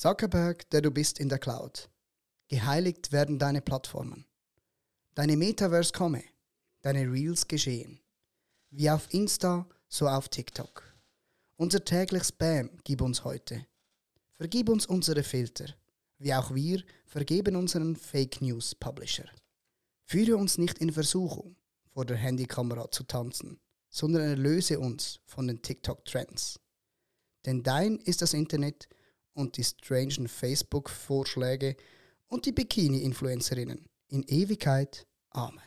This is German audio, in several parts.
Zuckerberg, der du bist in der Cloud. Geheiligt werden deine Plattformen. Deine Metaverse komme, deine Reels geschehen. Wie auf Insta, so auf TikTok. Unser täglich Spam gib uns heute. Vergib uns unsere Filter, wie auch wir vergeben unseren Fake News Publisher. Führe uns nicht in Versuchung, vor der Handykamera zu tanzen, sondern erlöse uns von den TikTok-Trends. Denn dein ist das Internet und die strangen Facebook-Vorschläge und die Bikini-Influencerinnen in Ewigkeit. Amen.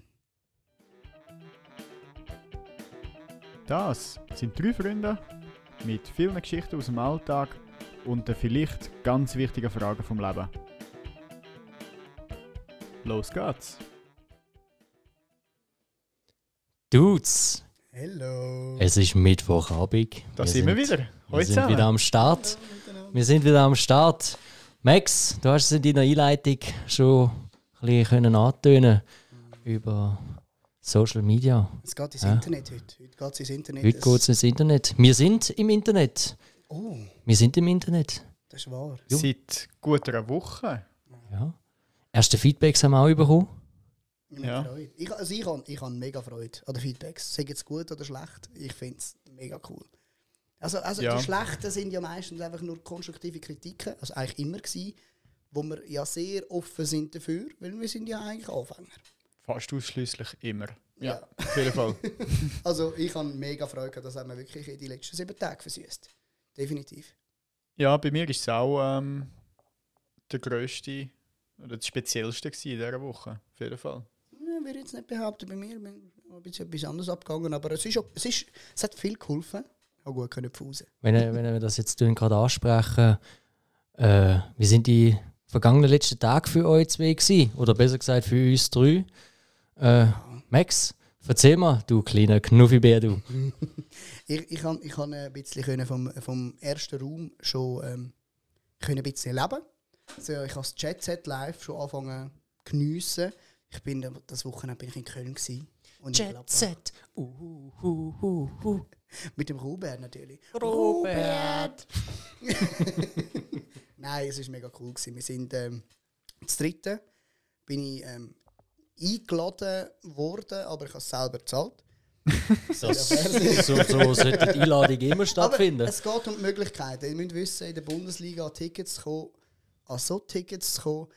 Das sind drei Freunde mit vielen Geschichten aus dem Alltag und den vielleicht ganz wichtigen Fragen vom Leben. Los geht's! Dudes, Hello. es ist Mittwochabend. Da sind wir wieder. Wir Heute sind zusammen. wieder am Start. Wir sind wieder am Start. Max, du hast es in deiner Einleitung schon ein bisschen können antönen über Social Media. Es geht ins Ja. Internet heute. Heute geht es ins Internet. Heute Es- geht es ins Internet. Wir sind im Internet. Oh, Wir sind im Internet. das ist wahr. Seit gut einer Woche. Ja. Erste Feedbacks haben wir auch bekommen. Ich habe Ja. Freude. Ich, also ich habe ich hab mega Freude an den Feedbacks. Sei jetzt gut oder schlecht, ich finde es mega cool. Also, also Ja. die Schlechten sind ja meistens einfach nur konstruktive Kritiken, also eigentlich immer gewesen, wo wir ja sehr offen sind dafür, weil wir sind ja eigentlich Anfänger. Fast ausschließlich immer. Ja. Auf jeden Fall. Also ich habe mega Freude gehabt, das haben wir wirklich in die letzten sieben Tage versüßt. Definitiv. Ja, bei mir war es auch ähm, der grösste oder das speziellste in dieser Woche. Auf jeden Fall. Ja, würde jetzt nicht behaupten, bei mir bin ein bisschen etwas anderes abgegangen, aber es, ist, es, ist, es hat viel geholfen. Habe gut können pfusen. Wenn, wir- wenn wir das jetzt tun, gerade ansprechen, äh, wie sind die vergangenen letzten Tage für euch zwei gewesen? Oder besser gesagt für uns drei? Äh, Max, erzähl mal, du kleiner Knuffibär, du. Ich, ich kann, ich kann ein bisschen können vom, vom ersten Raum schon ähm, können ein bisschen leben. Also ich habe das Jet Set live schon angefangen zu geniessen. Ich bin das Wochenende bin ich in Köln gewesen. Gladbach. Set. Uh, uh, uh, uh. Mit dem Robert natürlich. Robert. Nein, es war mega cool. Gewesen. Wir sind ähm, das dritte. Bin ich ähm, eingeladen worden, aber ich habe es selber gezahlt. Das, so, so sollte die Einladung immer stattfinden. Aber es geht um die Möglichkeiten. Ihr müsst wissen, in der Bundesliga an Tickets zu kommen, an so Tickets zu kommen,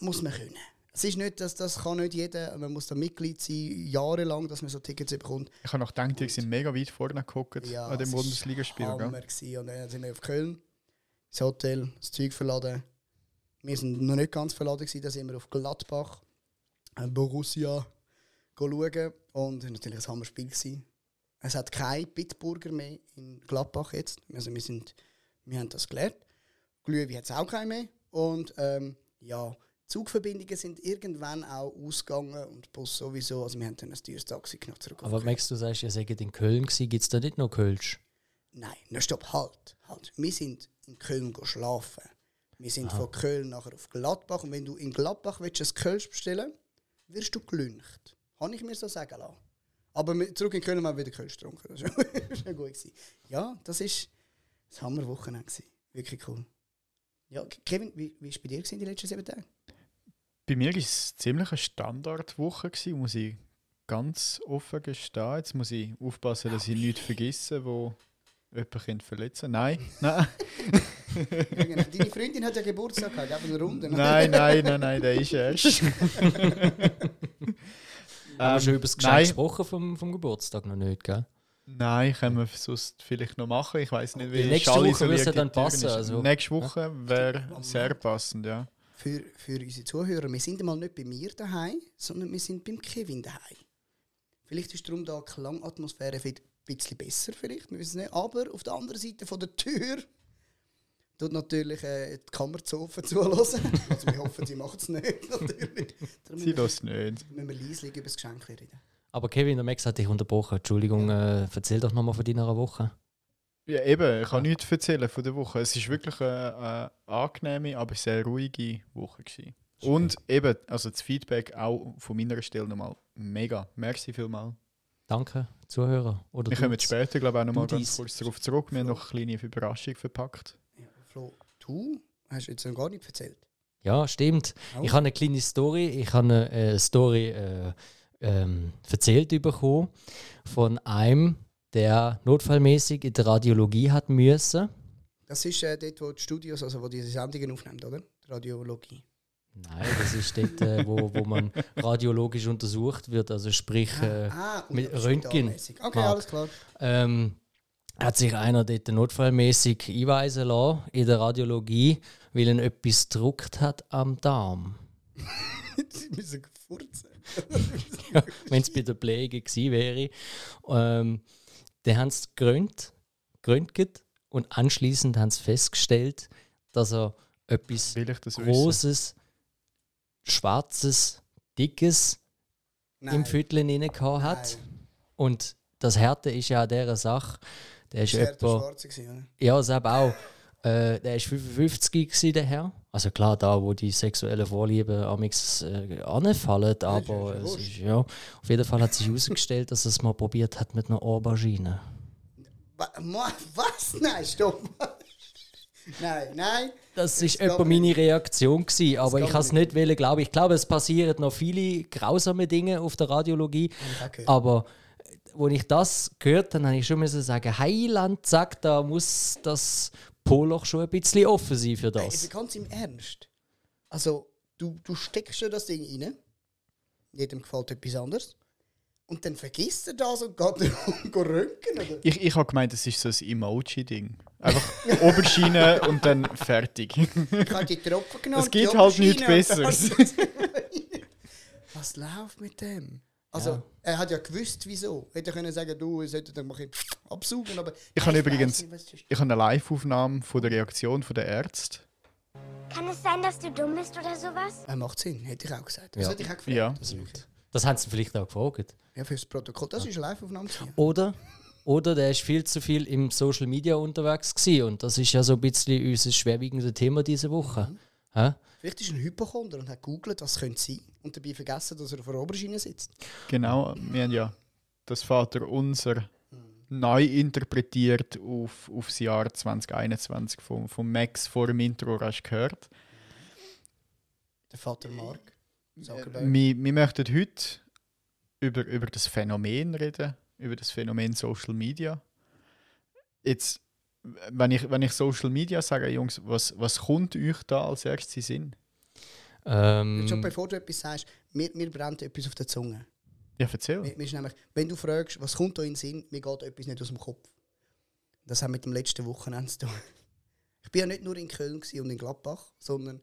muss man können. Es ist nicht, dass das kann nicht jeder, man muss da Mitglied sein, jahrelang, dass man so Tickets bekommt. Ich habe noch gedacht, die sind mega weit vorne geguckt Ja, an dem es Bundesligaspiel. gell? Hammer gewesen. Und dann sind wir auf Köln, ins Hotel, das Zeug verladen. Wir sind noch nicht ganz verladen gewesen, dann sind wir auf Gladbach, äh, Borussia, schauen. Und es war natürlich ein Hammerspiel. Gewesen. Es hat kein Bitburger mehr in Gladbach jetzt. Also wir, sind, wir haben das gelernt. Glühwein hat es auch keinen mehr. Und ähm, ja, Zugverbindungen sind irgendwann auch ausgegangen und Bus sowieso. Also wir haben dann ein teures Taxi genommen zurück. Aber. Max, du sagst, ihr seid in Köln gewesen. Gibt es da nicht noch Kölsch? Nein, na stopp, halt, halt. Wir sind in Köln go schlafen. Wir sind von Köln nachher auf Gladbach und wenn du in Gladbach willst, ein Kölsch bestellen wirst du gelüncht. Habe ich mir so sagen lassen. Aber zurück in Köln haben wir wieder Kölsch getrunken. Das war war gut. Gewesen. Ja, das ist das Hammerwochenende. gewesen. Wirklich cool. Ja, Kevin, wie war es bei dir gewesen die letzten sieben Tage? Bei mir war es ziemlich eine Standardwoche, gewesen, muss ich ganz offen gestehen. Jetzt muss ich aufpassen, dass ich nichts vergesse, wo jemanden könnte verletzen Nein, nein. Deine Freundin hat ja Geburtstag gehabt, gib eine Runde. nein, nein, nein, nein, der ist erst. Haben wir schon Ähm, über das Geschenk nein. gesprochen vom, vom Geburtstag noch nicht, gell? Nein, können wir sonst vielleicht noch machen. Ich weiß nicht, wie Nächste Woche ja isoliert dann passen, also. Nächste Woche wäre sehr passend, ja. Für, für unsere Zuhörer, wir sind mal nicht bei mir daheim, sondern wir sind beim Kevin daheim. Vielleicht ist darum da die Klangatmosphäre ein bisschen besser, vielleicht, wir wissen es nicht. Aber auf der anderen Seite von der Tür tut natürlich äh, die Kammerzofe zulassen. Also wir hoffen, sie macht es nicht, natürlich. Sie lässt nicht. wir, müssen wir leislich über das Geschenk reden. Aber Kevin, der Max hat dich unterbrochen. Entschuldigung, äh, erzähl doch nochmal von deiner Woche. Ja, eben, ich kann nichts erzählen von der Woche. Es war wirklich eine, eine angenehme, aber sehr ruhige Woche. Gewesen. Und eben, also das Feedback auch von meiner Stelle nochmal mega. Merci vielmals. Danke, Zuhörer. Oder Wir kommen später, glaube ich, auch nochmal ganz kurz darauf zurück. Wir haben noch eine kleine Überraschung verpackt. Ja, Flo, Du hast jetzt noch gar nicht erzählt. Ja, stimmt. Oh. Ich habe eine kleine Story. Ich habe eine äh, Story äh, ähm, erzählt bekommen von einem, der notfallmäßig in der Radiologie hat müssen. Das ist äh, dort, wo die Studios, also wo diese Sendungen aufnehmen, oder? Radiologie. Nein, das ist dort, äh, wo, wo man radiologisch untersucht wird, also sprich äh, ah, und mit Röntgen. Okay, Markt. alles klar. ähm, hat sich einer dort notfallmäßig einweisen lassen in der Radiologie, weil er etwas gedruckt hat am Darm. Sie müssen furzen. Wenn es bei der Pflege gewesen wäre. Ähm, dann haben sie gerönt, geröntgt und anschließend haben sie festgestellt, dass er etwas das wissen? Großes, Schwarzes, Dickes im Viertel inne gehabt hat. Und das Härte ist ja an dieser Sache, der ist Das war der etwa, Schwarze, gewesen, oder? ja, das auch, äh, der ist 55 gewesen, der Herr. Also klar, da, wo die sexuellen Vorlieben amix äh, anfallen, ist aber wurscht. ist, ja, auf jeden Fall hat sich herausgestellt, dass es mal probiert hat mit einer Aubergine. Was? Nein, stopp. nein, nein. Das ist etwa meine Reaktion gewesen, aber ich kann es nicht wollen, glaube ich. Glaube, es passieren noch viele grausame Dinge auf der Radiologie, gehört. aber als ich das gehört habe, habe ich schon müssen sagen, Heiland sagt, da muss das Poloch schon ein bisschen offen sein für das. aber ganz im Ernst. Also, du, du steckst ja das Ding rein. Jedem gefällt etwas anderes. Und dann vergisst er das und geht go röntgen. Oder? Ich, ich habe gemeint, das ist so ein Emoji-Ding. Einfach Oberschiene und dann fertig. Ich habe die Tropfen genommen. Es geht halt nichts Besseres. Was läuft mit dem? Also, Ja. er hat ja gewusst, wieso. Hätte er können sagen, du, ich sollte dann mal absaugen, aber... Ich habe übrigens- nicht, ist. Ich habe eine Live-Aufnahme von der Reaktion der Ärzte. Kann es sein, dass du dumm bist oder sowas? Er macht Sinn, hätte ich auch gesagt. Das Ja. hätte ich auch gefragt. Ja. Das ist- Das haben sie vielleicht auch gefragt. ja, fürs Protokoll. Das ist eine Live-Aufnahme. Oder, oder der ist viel zu viel im Social Media unterwegs gewesen. und das ist ja so ein bisschen unser schwerwiegendes Thema diese Woche. Hä? Vielleicht ist er ein Hypochonder und hat googelt, was könnte sein und dabei vergessen, dass er auf der Oberschiene sitzt. Genau, wir haben ja das Vater unser neu interpretiert auf, auf das Jahr 2021 von, von Max vor dem Intro hast du gehört. Der Vater Mark. Zuckerberg. Wir, wir möchten heute über, über das Phänomen reden, über das Phänomen Social Media. Jetzt, wenn ich, wenn ich Social Media sage, Jungs, was, was kommt euch da als erstes Sinn? Ähm, Schon bevor du etwas sagst, mir, mir brennt etwas auf der Zunge. Ja, erzähl. Mir, mir ist nämlich, wenn du fragst, was kommt da in den Sinn, mir geht etwas nicht aus dem Kopf. Das hat mit dem letzten Wochenende zu tun. Ich bin ja nicht nur in Köln und in Gladbach, sondern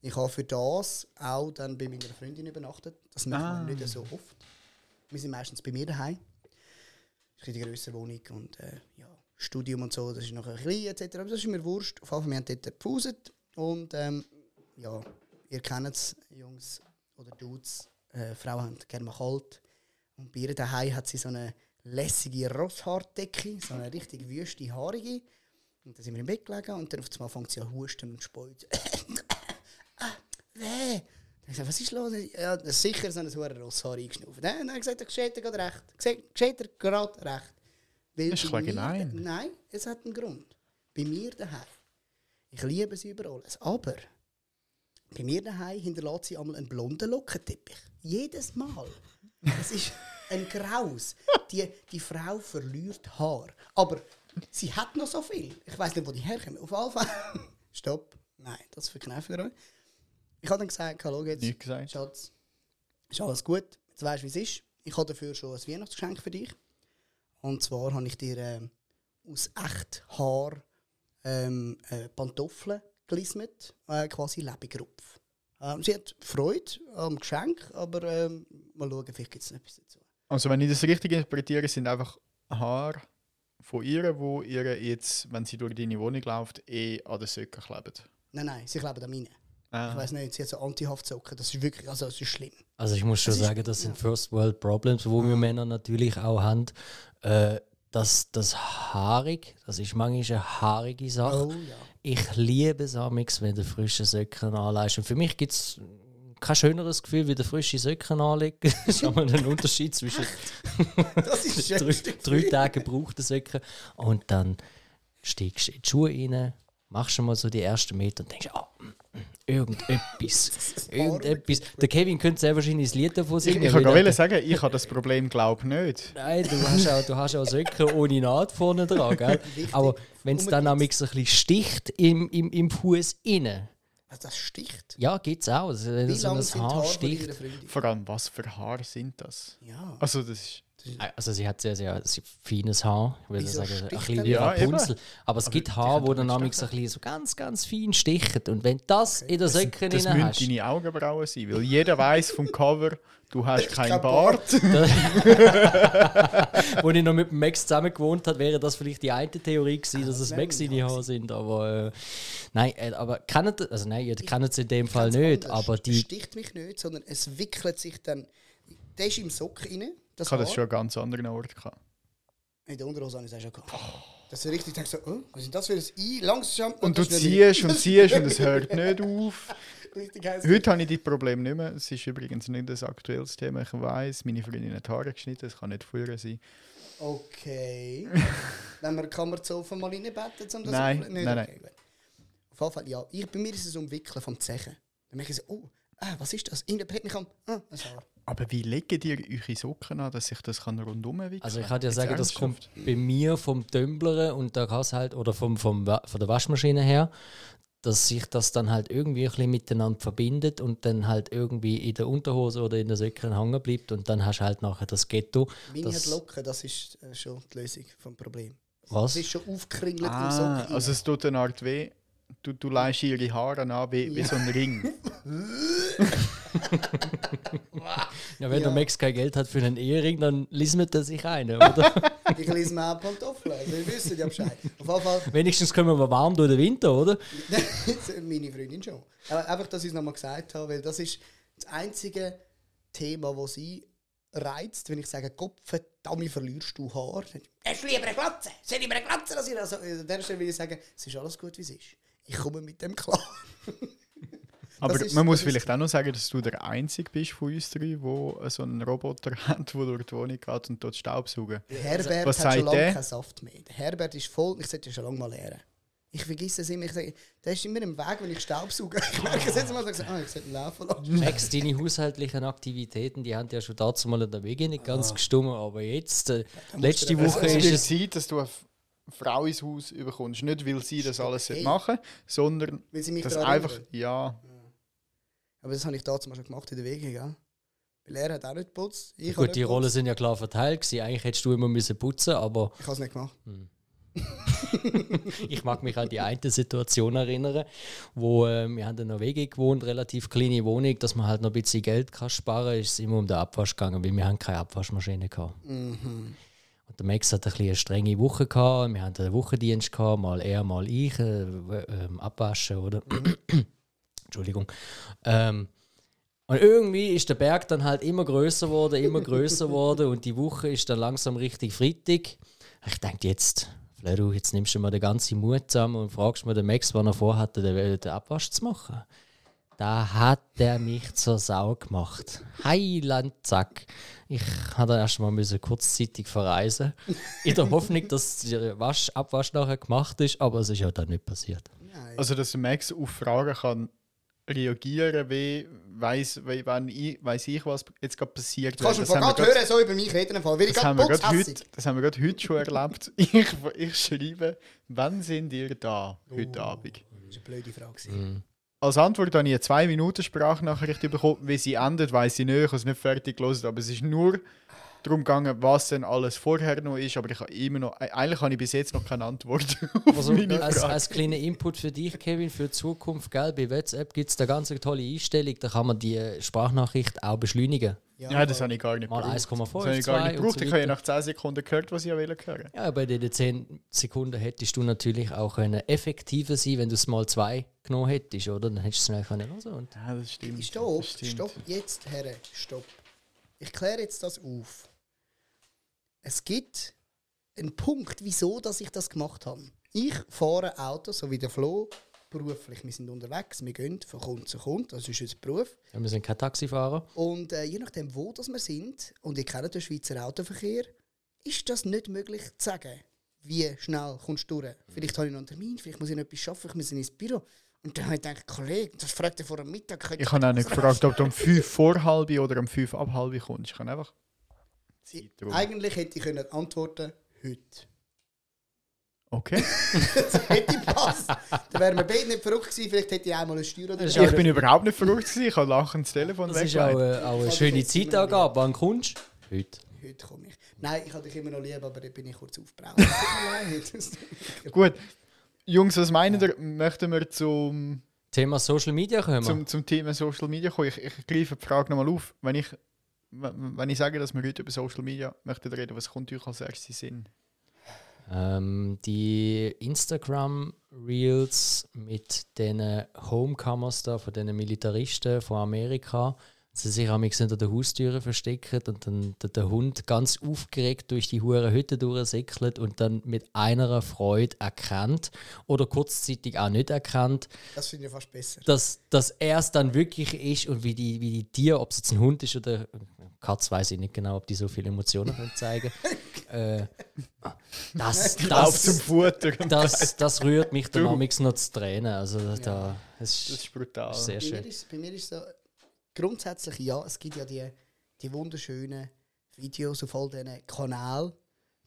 ich habe für das auch dann bei meiner Freundin übernachtet. Das machen Ah. wir nicht so oft. Wir sind meistens bei mir daheim. Das ist eine größere Wohnung und äh, ja, Studium und so, das ist noch ein klein etc. Aber das ist mir wurscht. Auf jeden Fall, wir haben dort gepauset und ähm, ja, ihr kennt es, Jungs oder Dudes, äh, Frauen haben gerne mal kalt. Und bei ihr daheim hat sie so eine lässige Rosshaardecke, so eine richtig wüste, haarige. Und dann sind wir im Bett gelegen und dann auf einmal fängt sie an husten und speut. ah, weh. Dann ich gesagt, was ist los? Ja, das sicher so ein Rosshaar eingeschnauft. Dann hat er gesagt, geschieht er gerade recht. Geschieht- Geschieht er gerade recht. Weil Das ist bei ein bisschen mir- gemein. Nein, es hat einen Grund. Bei mir daheim. Ich liebe sie über alles. Aber bei mir daheim hinterlässt sie einmal einen blonden Lockenteppich. Jedes Mal. Es ist ein Graus. Die, die Frau verliert Haar. Aber sie hat noch so viel. Ich weiß nicht, wo die herkommen. Auf jeden Fall. Stopp. Nein, das verkneifen wir euch. Ich habe dann gesagt, hallo jetzt. Nichts gesagt. Schatz, ist alles gut. Jetzt weißt du, wie es ist. Ich habe dafür schon ein Weihnachtsgeschenk für dich. Und zwar habe ich dir ähm, aus echt Haar ähm, äh, Pantoffeln gelismet, äh, quasi Lebensrupf. Ähm, sie hat Freude am Geschenk, aber ähm, mal schauen, vielleicht gibt es noch etwas dazu. Also, wenn ich das richtig interpretiere, sind einfach Haare von ihr, wo ihr jetzt, wenn sie durch deine Wohnung läuft, eh an den Söcken kleben. Nein, nein, sie kleben an meine. Ich Ah. weiß nicht, sie hat so Anti-Haftsocken. Das ist wirklich, also das ist schlimm. Also ich muss schon Das sagen, das sind First World Problems, wo wir Männer natürlich auch haben. Äh, das, das haarig, das ist manchmal eine haarige Sache. Oh ja. Ich liebe es amix, wenn du frische Socken anlegst. Und für mich gibt es kein schöneres Gefühl, wie der frische Socken anlegen. das ist aber ein Unterschied zwischen drei, drei. Tagen gebrauchten Socken. Und dann steigst du in die Schuhe rein machst du mal so die ersten Meter und denkst, ah, mm, irgendetwas, irgendetwas. Der Kevin könnte sehr wahrscheinlich das Lied davon Ich, singen. ich kann gerade sagen, ich habe das Problem glaube nicht. Nein, du hast auch, du hast auch Socken ohne Naht vorne dran, gell? Aber wenn es dann Unbedingt. amix ein bisschen sticht im, im, im Fuß innen, Also das sticht. ja, gibt es auch. Also, wenn Wie so ein Haar sticht. Vor allem, was für Haare sind das? Ja. Also das ist... Also sie hat sehr, sehr sehr feines Haar. Ich würde sagen, ein bisschen wie das? Ja, Rapunzel. Aber es gibt Haare, wo dann ein bisschen so ganz, ganz fein stichen. Und wenn das in der Söcke Das drin müssen hast, deine Augenbrauen sein, weil jeder weiß vom Cover, du hast keinen kein Bart. wo ich noch mit dem Max zusammen gewohnt habe, wäre das vielleicht die eine Theorie gewesen, dass es Max seine Haare sind. Aber äh, nein, äh, aber kennt also nein, ihr kennt es in dem Fall nicht. anders. Aber Es die, sticht mich nicht, sondern es wickelt sich dann. Der ist im Sock rein. Das Ich habe das schon an ganz anderen Orten gehabt. In der Unterhose habe ich es auch schon gehabt. Dass du richtig denkst, so, oh, was ist das für ein I? Langsam. Und du das ist nicht- ziehst und ziehst und es hört nicht auf. Richtig heiß. Heute habe ich die Probleme nicht mehr. Es ist übrigens nicht ein aktuelles Thema. Ich weiß, meine Freundin hat Haare geschnitten, das kann nicht früher sein. Okay. Wenn wir kann man so mal reinbetten, um das Nein, aufzunehmen? nein, okay. Auf jeden Fall, ja. Ich, bei mir ist es umwickeln vom Zechen. Dann merke ich so, oh, ah, was ist das? Irgendjemand hat mich am, ah, ein Haar. Aber wie legt ihr eure Socken an, dass ich das kann rundum wickeln Also ich kann dir sagen, das kommt bei mir vom Tümblern und da kann's halt, oder vom, vom, von der Waschmaschine her, dass sich das dann halt irgendwie ein bisschen miteinander verbindet und dann halt irgendwie in der Unterhose oder in der Söcken hängen bleibt und dann hast du halt nachher das Ghetto. Meine Das- hat Locken, das ist äh, schon die Lösung vom Problem. Was? Es ist schon aufgekringelt im Ah, Sock. also es tut eine Art weh. Du, du leihst ihre Haare an wie, wie so ein Ring. Ja, wenn Ja. der Max kein Geld hat für einen Ehering, dann lismet er sich einen, oder? ich lese mir auch Pantoffeln, also ihr wisst ja Bescheid. Auf Fall, Wenigstens kommen wir warm durch den Winter, oder? meine Freundin schon. Aber einfach, dass ich es nochmal gesagt habe, weil das ist das einzige Thema, das sie reizt, wenn ich sage, Kopf, verdammt, verlierst du Haar. Hast du lieber eine Glatze? Soll ich mir eine Glatze? Also, an der Stelle will ich sagen, es ist alles gut, wie es ist. Ich komme mit dem klar. Aber ist- man muss vielleicht auch noch sagen, dass du der Einzige bist von uns drei, der so einen Roboter hat, der durch die Wohnung geht und dort Staubsaugen. Der Herbert Was hat schon lange der? keinen Saft mehr. Der Herbert ist voll, ich sollte ihn schon lange mal lernen. Ich vergesse es immer, ich sage, der ist immer im Weg, wenn ich Staubsauge. Ich merke es jetzt mal und sage, ah, ich sollte ihn laufen lassen. Max, deine haushaltlichen Aktivitäten, die haben ja schon dazu mal in der Wege nicht Ah. ganz gestummen, aber jetzt, äh, letzte Woche Es ist es... Zeit, dass du Frau ins Haus überkommst. Nicht, weil sie das alles okay. machen sondern Weil sie mich dass einfach, ja, Aber das habe ich damals schon gemacht in der Wege, gell? Weil er hat auch nicht geputzt. Ich Gut, die Rollen sind ja klar verteilt gewesen. Eigentlich hättest du immer müssen putzen, aber Ich habe es nicht gemacht. ich mag mich an die eine Situation erinnern, wo äh, wir haben in einer WG gewohnt, relativ kleine Wohnung, dass man halt noch ein bisschen Geld kann sparen, ist es immer um den Abwasch gegangen, weil wir haben keine Abwaschmaschine gehabt. Mhm. Und der Max hat ein eine strenge Woche gehabt. Wir hatten einen Wochendienst gehabt, mal er, mal ich, äh, ähm, abwaschen, oder? Entschuldigung. Ähm, und irgendwie ist der Berg dann halt immer größer geworden, immer größer geworden und die Woche ist dann langsam richtig friedig. Ich denke jetzt, Fleru, jetzt nimmst du mal den ganzen Mut zusammen und fragst mal den Max, wann er vorhatte, den, den Abwasch zu machen. Da hat er mich zur Sau gemacht. Heiland, zack. Ich hatte erst mal müssen kurzzeitig verreisen. In der Hoffnung, dass der Wasch, Abwasch nachher gemacht ist, aber es ist ja dann nicht passiert. Also dass der Max auf Fragen kann reagieren, wie weiß, wie, wenn ich, weiss ich, was jetzt gerade passiert. Du kannst Das von gerade grad- hören, so über mich reden, weil ich Das haben, putzhässig. heute, das haben wir gerade heute schon erlebt. Ich, ich schreibe, wann sind ihr da heute Abend? Das war eine blöde Frage. Mhm. Als Antwort habe ich eine 2 Minuten Sprachnachricht bekommen. Wie sie endet, weiß ich nicht. Ich habe es nicht fertig gelesen, aber es ist nur darum gegangen, was denn alles vorher noch ist. Aber ich habe immer noch, eigentlich habe ich bis jetzt noch keine Antwort Also, als, als kleiner Input für dich, Kevin, für die Zukunft, gell, bei WhatsApp gibt es da ganz eine tolle Einstellung, da kann man die Sprachnachricht auch beschleunigen. Ja, das habe ich gar nicht Mal gebraucht. 1,5, Das habe ich gar 2 nicht gebraucht. so ich habe ja nach 10 Sekunden gehört, was ich hören wollte. Ja, bei den 10 Sekunden hättest du natürlich auch können effektiver sein wenn du es mal 2 genommen hättest, oder? Dann hättest du es schnell können hören. Und Ja, das stimmt. Stopp, das stimmt. stopp, jetzt, Herren, stopp. Ich kläre jetzt das auf. Es gibt einen Punkt, wieso dass ich das gemacht habe. Ich fahre Auto, so wie der Flo, beruflich. Wir sind unterwegs, wir gehen von Kunde zu Kunde, das ist unser Beruf. ja, wir sind kein Taxifahrer. Und äh, je nachdem, wo das wir sind, und ihr kennt den Schweizer Autoverkehr, ist das nicht möglich zu sagen, wie schnell kommst du durch. Vielleicht habe ich noch einen Termin, vielleicht muss ich noch etwas schaffen, ich muss ins Büro. Und dann habe ich gedacht, Kollege, das fragt er vor dem Mittag. Ich habe auch nicht gefragt, ob du um 5 vor halb oder um 5 ab halb kommst. Ich kann einfach. Zeit Eigentlich hätte ich können antworten heute. Okay. Das hätte gepasst. Dann wären wir beide nicht verrückt gewesen. Vielleicht hätte ich einmal eine Steuer oder so. Ich bin überhaupt nicht verrückt gewesen. Ich habe lachend das Telefon Das ist auch, äh, auch eine schöne Zeitangabe. Wann kommst du? Heute. Heute komme ich. Nein, ich habe dich immer noch lieb, aber dann bin ich kurz aufgebraucht. Gut. Jungs, was meinen ihr? Möchten wir zum, Thema Social Media kommen. zum, zum Thema Social Media kommen? Ich, ich greife die Frage nochmal auf. Wenn ich, wenn ich sage, dass wir heute über Social Media möchten reden, was kommt euch als erstes Sinn? Ähm, die Instagram Reels mit den Homecameras da von den Militaristen von Amerika, sie sich am hinter der Haustüre verstecken und dann der, der Hund ganz aufgeregt durch die hure Hütte durchsäckelt und dann mit einer Freude erkannt oder kurzzeitig auch nicht erkannt, Das finde ich fast besser. dass, dass er es dann wirklich ist und wie die, wie die Tiere, ob es jetzt ein Hund ist oder Katz, weiß ich nicht genau, ob die so viele Emotionen können zeigen äh, das, Lauf zum das, Futter. das, das rührt mich dann amigs noch zu Tränen. Also da, es Das ist ist brutal. sehr Bei mir, schön. ist, bei mir ist so, grundsätzlich ja, es gibt ja die, die wunderschönen Videos auf all diesen Kanälen,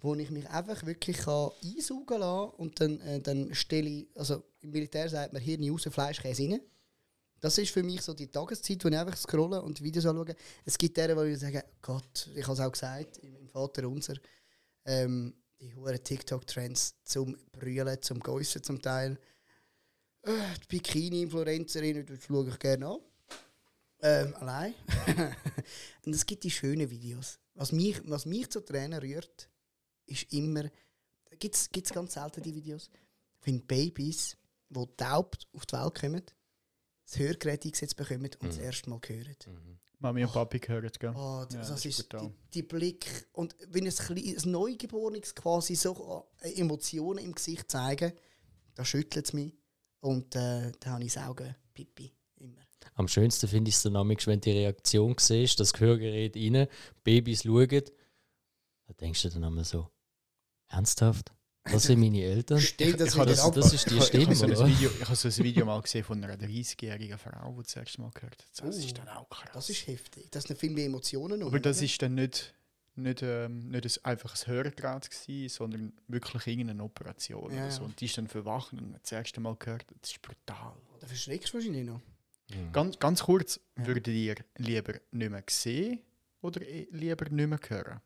wo ich mich einfach wirklich einsaugen kann und dann, äh, dann stelle ich, also im Militär sagt man Hirn raus, Fleischkäse rein. Das ist für mich so die Tageszeit, wo ich einfach scrolle und Videos anschaue. Es gibt deren, wo ich sage, Gott, ich habe es auch gesagt, im Vater unser, ähm, die hohen TikTok-Trends zum Brüllen, zum Gäussen zum Teil. Äh, die Bikini-Influencerin, das schaue ich gerne an. Ähm, allein. und es gibt die schönen Videos. Was mich, was mich zu Tränen rührt, ist immer, gibt es ganz selten die Videos, wenn Babys, die taub auf die Welt kommen, das Hörgerät eingesetzt bekommen und das erste Mal hören. Mami und Papi gehören, gell? Oh, das, Ja, das das ist die, die Blick und wenn ein, klein- ein Neugeborenes quasi so äh, Emotionen im Gesicht zeigen, da schüttelt es mich und äh, da habe ich das Augen pipi immer. Am schönsten finde ich es dann amigs, wenn du die Reaktion siehst, das Gehörgerät rein, Babys schauen, da denkst du dann einmal so, ernsthaft? Das sind meine Eltern? Steht das Ich habe wieder das- ab? das ist die Ich, ich, Stimme, habe so? Video, ich habe so ein Video mal gesehen von einer 30-jährigen Frau, die das erste Mal gehört hat. Das ist dann auch krass. Das ist heftig. Das sind viel mehr Emotionen. Aber das ist dann nicht, nicht, ähm, nicht ein, einfach ein Hörgerät gewesen, sondern wirklich irgendeine Operation Ja, oder so. Und die ist dann verwachen und hat das erste Mal gehört. Das ist brutal. Da verschreckst du wahrscheinlich noch. Ganz, ganz kurz, würdet ihr lieber nicht mehr sehen oder eh lieber nicht mehr hören?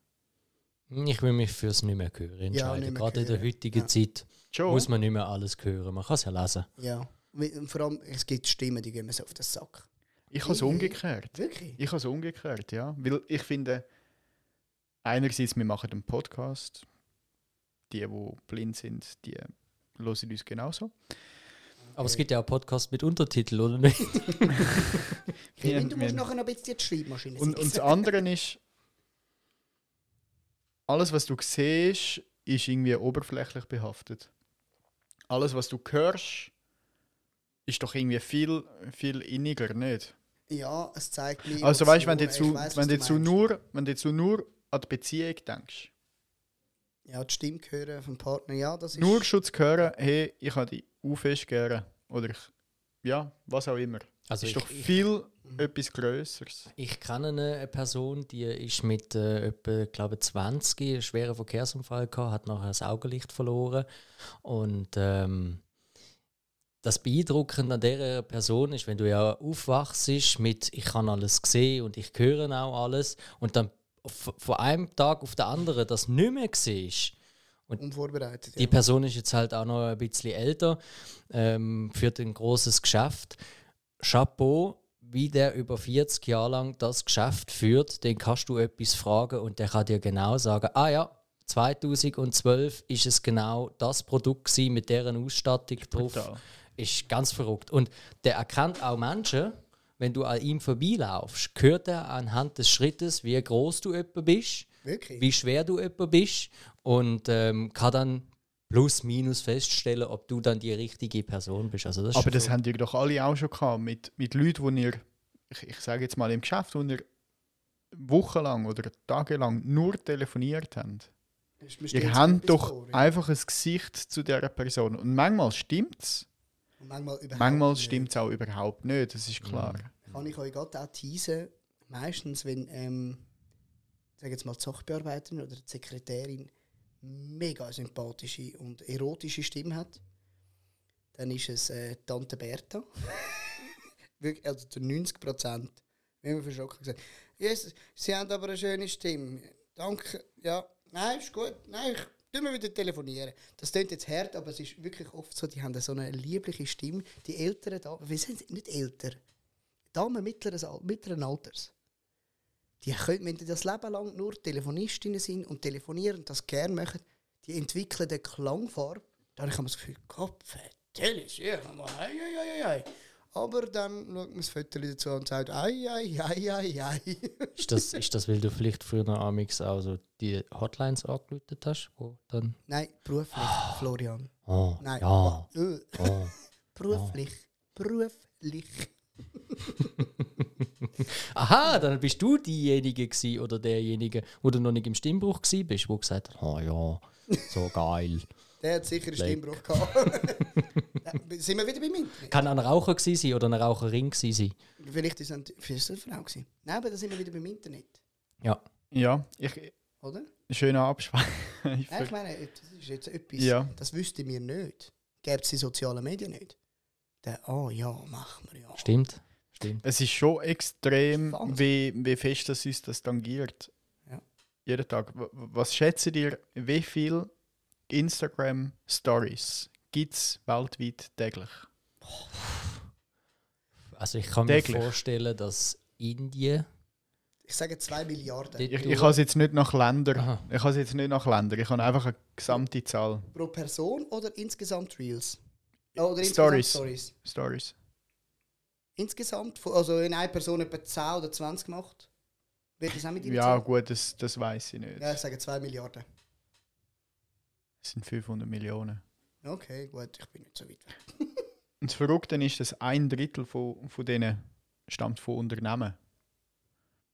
Ich will mich fürs nicht mehr hören Ja, entscheiden. nicht mehr Gerade in der hören. heutigen Ja. Zeit Schon? muss man nicht mehr alles hören. Man kann es ja lesen. Ja. Und vor allem, es gibt Stimmen, die gehen mir so auf den Sack. ich habe es umgekehrt. Wirklich? Ich habe es umgekehrt, ja. Weil ich finde, einerseits, wir machen einen Podcast. Die, die blind sind, die hören uns genauso. Aber es gibt ja auch Podcasts mit Untertitel, oder nicht? Kevin, du musst nachher noch ein bisschen die Schreibmaschine Und, und das andere ist, alles, was du siehst, ist irgendwie oberflächlich behaftet. Alles, was du hörst, ist doch irgendwie viel, viel inniger, nicht? Ja, es zeigt mir. Also weißt du, wenn du Ich weiss, wenn du jetzt meinst. nur, wenn du jetzt nur an die Beziehung denkst, Ja, die Stimme hören vom Partner, ja, das ist. nur schon zu hören, hey, ich habe dich gerne. Oder ich, ja, was auch immer. Also ist ich- doch ich- viel etwas Größeres. Ich kenne eine Person, die ist mit äh, etwa, glaube 20 einen schweren Verkehrsunfall gehabt, hat nachher das Augenlicht verloren und ähm, das Beeindruckende an dieser Person ist, wenn du ja aufwachst mit ich kann alles sehen und ich höre auch alles und dann von einem Tag auf den anderen das nicht mehr siehst, unvorbereitet. die Ja. Person ist jetzt halt auch noch ein bisschen älter, ähm, führt ein großes Geschäft. Chapeau, wie der über 40 Jahre lang das Geschäft führt, den kannst du etwas fragen und der kann dir genau sagen, ah ja, 2012 ist es genau das Produkt gewesen mit deren Ausstattung drauf. Brutal. Ist ganz verrückt. Und der erkennt auch Menschen, wenn du an ihm vorbeilaufst, hört er anhand des Schrittes, wie groß du etwa bist Wirklich? wie schwer du etwa bist und ähm, kann dann plus minus feststellen, ob du dann die richtige Person bist. Also das Aber das so. haben ihr doch alle auch schon gehabt, mit, mit Leuten, die ihr, ich, ich sage jetzt mal im Geschäft, wo ihr wochenlang oder tagelang nur telefoniert habt. Ihr habt doch vor, ja. einfach ein Gesicht zu dieser Person. Und manchmal stimmt es, Und manchmal überhaupt manchmal stimmt es auch überhaupt nicht, das ist klar. Kann ich euch gerade auch teasen, meistens, wenn, ähm, sag jetzt mal, die Sachbearbeiterin oder die Sekretärin mega sympathische und erotische Stimme hat, dann ist es äh, Tante Bertha. Wirklich, also zu 90 Prozent. Wir haben verschrocken gesagt, yes, Sie haben aber eine schöne Stimme. Danke, ja. Nein, ist gut. Nein, ich tue mir wieder telefonieren. Das klingt jetzt hart, aber es ist wirklich oft so, die haben so eine liebliche Stimme. Die Älteren da, wir sind nicht älter. Damen mittleren, mittleren Alters. Die können, wenn die das Leben lang nur Telefonistinnen sind und telefonieren und das gerne machen, die entwickeln eine Klangfarbe. Da habe ich das Gefühl, Kopf, telefonieren, ei, ei, ei, ei. Aber dann schaut man das Foto dazu und sagt, ei, ei, ei, ei, ei. Ist das, ist das, weil du vielleicht früher noch amix auch so die Hotlines angeläutet hast? Wo dann, Nein, beruflich, Florian. oh, Nein, ja, oh. beruflich. Beruflich. Aha, dann bist du diejenige gewesen, oder derjenige, wo du noch nicht im Stimmbruch gsi bist, wo gesagt hat, oh ja, so geil. Der hat sicher einen. Stimmbruch gehabt. Ja, sind wir wieder beim Internet? Kann ein Raucher gsi sein oder eine Raucherin gsi sein? Vielleicht ist es ein- vielleicht ist es eine Frau gewesen. Nein, aber da sind wir wieder beim Internet. Ja. Ja, ich, Oder? schöner Abspann. Ich Nein, ich ver- meine, das ist jetzt etwas, Ja. das wüssten wir nicht. Gäbe es die sozialen Medien nicht. Der, oh ja, machen wir ja. Stimmt. Stimmt. es ist schon extrem, wie, wie fest das uns das tangiert. Ja. Jeden Tag. Was schätzt ihr, wie viel Instagram-Stories gibt es weltweit täglich? Also ich kann mir Täglich. vorstellen, dass Indien. Ich sage 2 Milliarden Ich, ich habe es jetzt nicht nach Ländern. Aha. Ich habe es jetzt nicht nach Ländern. Ich habe einfach eine gesamte Zahl. pro Person oder insgesamt Reels? Oder insgesamt Stories. Stories. Insgesamt, also wenn eine Person etwa 10 oder 20 macht, wird das auch mit Ja, zählen? gut, das, das weiß ich nicht. Ja, ich sage 2 Milliarden. Das sind 500 Millionen. Okay, gut, ich bin nicht so weit weg. Und das Verrückte ist, dass ein Drittel von, von denen stammt von Unternehmen.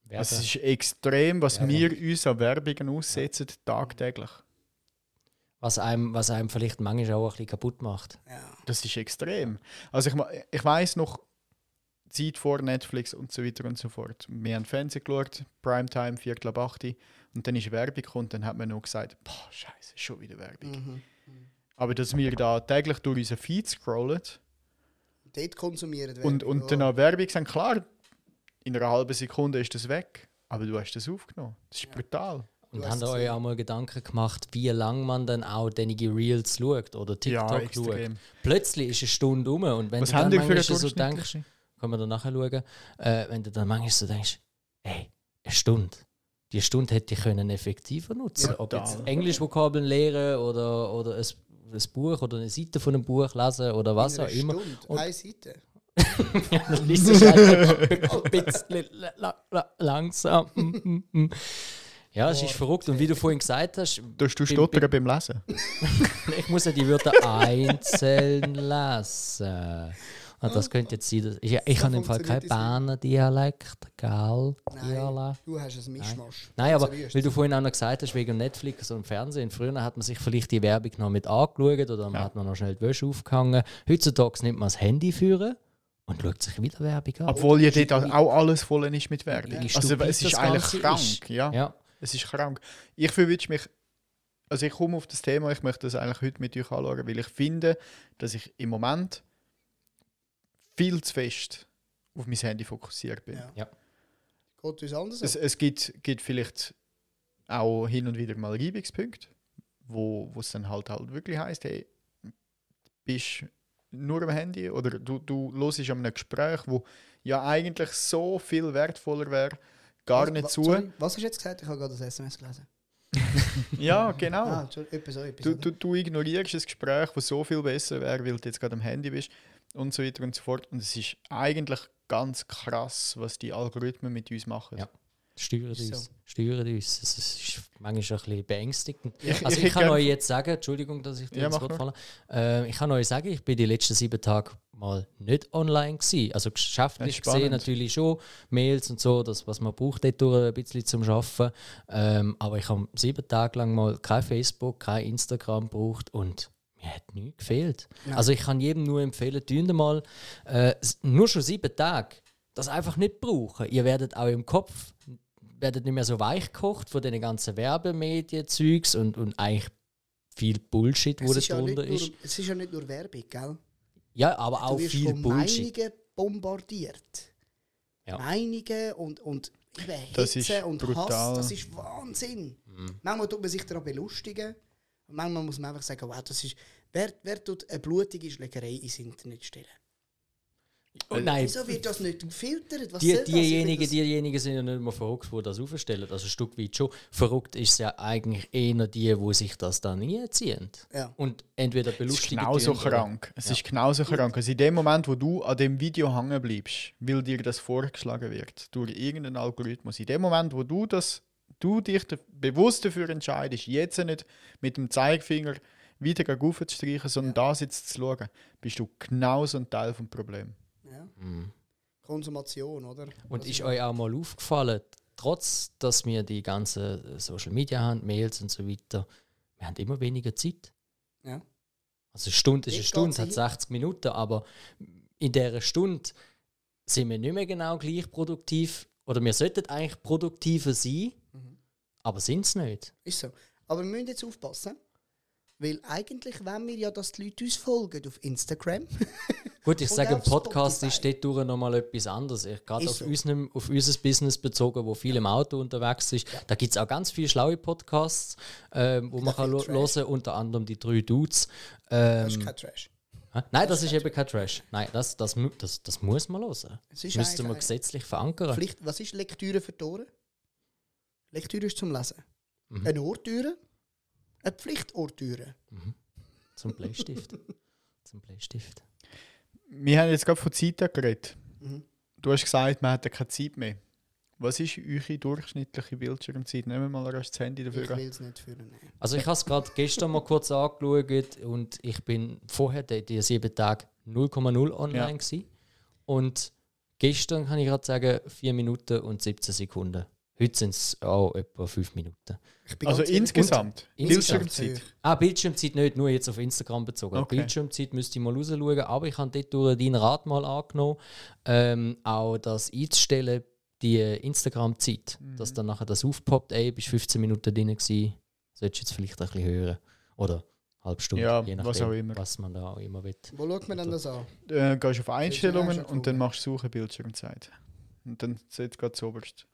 Es Werben. ist extrem, was Werbung. wir uns an Werbungen aussetzen, tagtäglich. Was einem, was einem vielleicht manchmal auch ein bisschen kaputt macht. Ja. Das ist extrem. Also ich, ich weiß noch, Zeit vor Netflix und so weiter und so fort. Wir haben Fernsehen geschaut, Primetime, Viertel ab 8 Uhr, und dann ist Werbung gekommen, dann hat man noch gesagt, boah, scheiße, schon wieder Werbung. Mhm. Aber dass wir da täglich durch unseren Feed scrollen Dort konsumieren und, Werbung, und dann ja. auch Werbung sind, klar, in einer halben Sekunde ist das weg, aber du hast das aufgenommen. Das ist brutal. Und habt ihr euch auch mal Gedanken gemacht, wie lange man dann auch denige Reels schaut oder TikTok ja, schaut? Plötzlich ist eine Stunde um und wenn Was du dann für manchmal so denkst? Können wir da nachher schauen, äh, wenn du dann manchmal so denkst, ey, eine Stunde. Die Stunde hätte ich können effektiver nutzen Ja, Ob jetzt Englischvokabeln lehren oder, oder ein, ein Buch oder eine Seite von einem Buch lesen oder was auch immer. Stunde, Und- eine Seite. Dann liest du halt ein bisschen la- la- la- langsam. Ja, es ist verrückt. Und wie du vorhin gesagt hast, du Bin- stottern beim Lesen? ich muss ja die Wörter einzeln lesen. Und das könnte jetzt sein, dass, ich, ich So habe im Fall keinen Berner Dialekt, gell? Nein, Dialekt. du hast ein Mischmasch. Nein, aber Seriös. weil du vorhin auch noch gesagt hast, wegen Netflix und Fernsehen, früher hat man sich vielleicht die Werbung noch mit angeschaut oder man Ja. hat man noch schnell die Wäsche aufgehangen. Heutzutage nimmt man das Handy führen und schaut sich wieder Werbung an. Obwohl ja dort auch alles voll ist mit Werbung. Wie Also es ist eigentlich krank. ist. Ja, Ja, es ist krank. Ich verwünsche mich, also ich komme auf das Thema, ich möchte das eigentlich heute mit euch anschauen, weil ich finde, dass ich im Moment viel zu fest auf mein Handy fokussiert bin. Ja. Ja. Geht uns anders. Es, es gibt, gibt vielleicht auch hin und wieder mal Reibungspunkte, wo wo es dann halt halt wirklich heißt, hey, bist nur am Handy oder du, du hörst an einem Gespräch, wo ja eigentlich so viel wertvoller wäre, gar Was- nicht zu. sorry, was hast du jetzt gesagt? Ich habe gerade das SMS gelesen. Ja, genau. Ah, etwas etwas. Du, du, du ignorierst ein Gespräch, das so viel besser wäre, weil du jetzt gerade am Handy bist und so weiter und so fort. Und es ist eigentlich ganz krass, was die Algorithmen mit uns machen. Ja. Steuern Ist uns. so. Steuern uns. Es ist manchmal ein bisschen beängstigend. Ich- also ich ich, kann euch jetzt sagen, Entschuldigung, dass ich dir Ja, ins Wort falle. Äh, ich kann euch sagen, ich bin die letzten sieben Tage mal nicht online gewesen. Also geschäftlich gesehen natürlich schon, Mails und so, das, was man braucht dort durch ein bisschen zum Arbeiten. Ähm, aber ich habe sieben Tage lang mal kein Facebook, kein Instagram gebraucht und hat nichts gefehlt. Nein. Also ich kann jedem nur empfehlen, tun mal äh, nur schon sieben Tage das einfach nicht brauchen. Ihr werdet auch im Kopf werdet nicht mehr so weich gekocht von den ganzen Werbemedien-Zeugs und, und eigentlich viel Bullshit, wo Es da ist, ja drunter nur, ist. es ist ja nicht nur Werbung, gell? Ja, aber Du auch wirst viel von Bullshit. Meinungen bombardiert. Ja. Meinungen und, und Das ist und brutal. Hass, das ist Wahnsinn. Mhm. Manchmal tut man sich daran belustigen und manchmal muss man einfach sagen, wow, das ist, wer, wer tut eine blutige Schlägerei ins Internet stellen? Und nein, Wieso wird das nicht gefiltert? Was die, diejenigen, das- diejenigen sind ja nicht mehr verrückt, die das aufstellen. Also ein Stück weit schon. Verrückt ist es ja eigentlich eher die, die sich das dann nie ziehen. Ja. Und entweder Es ist belustigen genauso krank. Es ist genauso krank. Also in dem Moment, wo du an dem Video hängen bleibst, weil dir das vorgeschlagen wird durch irgendeinen Algorithmus, in dem Moment, wo du das, du dich bewusst dafür entscheidest, jetzt nicht mit dem Zeigefinger wieder gegen rauf zu streichen, sondern das jetzt zu schauen, bist du genauso ein Teil des Problems. Ja. Mhm. Konsumation, oder? Und Das ist euch auch mal aufgefallen, trotz dass wir die ganzen Social Media haben, Mails und so weiter, wir haben immer weniger Zeit. Ja. Also eine Stunde ist eine Stunde, hat hin. 60 Minuten, aber in dieser Stunde sind wir nicht mehr genau gleich produktiv. Oder wir sollten eigentlich produktiver sein, Mhm. aber sind es nicht. Ist so. Aber wir müssen jetzt aufpassen, weil eigentlich wollen wir ja, dass die Leute uns folgen auf Instagram. Gut, ich sage, im auf Podcast Spotify. ist dort nochmal etwas anderes. Ich gerade auf, so. unserem, auf unser Business bezogen, wo viel im Auto unterwegs ist. Da gibt es auch ganz viele schlaue Podcasts, ähm, wo man viel kann hören unter anderem die drei Dudes. Ähm, Das ist kein Trash. hä? Nein, das, ist eben kein Trash. Nein, das, das, das, das muss man hören. Das müsste man gesetzlich verankern. Pflicht, was ist Lektüre für Ohren? Lektüre ist zum Lesen. Mhm. Eine Ohrtüre? Eine Pflichtohrtüre. Zum Bleistift. Zum Bleistift. Wir haben jetzt gerade von Zeiten geredet. Mhm. Du hast gesagt, man hat keine Zeit mehr. Was ist eure durchschnittliche Bildschirmzeit? Nehmen wir mal erst das Handy Ich dafür. will es nicht führen. nein. Also ich habe es gerade gestern mal kurz angeschaut und ich bin vorher die, die sieben Tage 0,0 online Ja. gewesen. Und gestern kann ich gerade sagen 4 Minuten und 17 Sekunden. Heute sind es auch etwa 5 Minuten. Also insgesamt. Insgesamt Bildschirmzeit. Ah, Bildschirmzeit nicht, nur jetzt auf Instagram bezogen. Okay. Bildschirmzeit müsste ich mal rausschauen, aber ich habe dort durch deinen Rat mal angenommen, ähm, auch das einzustellen, die Instagram-Zeit, Mhm. dass dann nachher das aufpoppt, ey, bist 15 Minuten drin gewesen, solltest du jetzt vielleicht ein bisschen hören. Oder eine halbe Stunde, Ja, je nachdem, was auch immer. was man da auch immer will. Wo schaut man dann das an? Äh, gehst auf Einstellungen und dann machst du Suche Bildschirmzeit. Und dann sieht gerade zuoberst.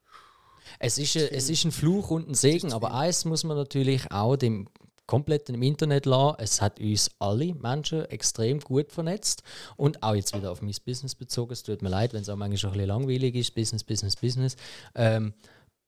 Es ist, ein- es ist ein Fluch und ein Segen, aber eins muss man natürlich auch dem komplett im Internet lassen. Es hat uns alle Menschen extrem gut vernetzt und auch jetzt wieder auf mein Business bezogen. Es tut mir leid, wenn es auch manchmal ein bisschen langweilig ist. Business, Business, Business. Ähm,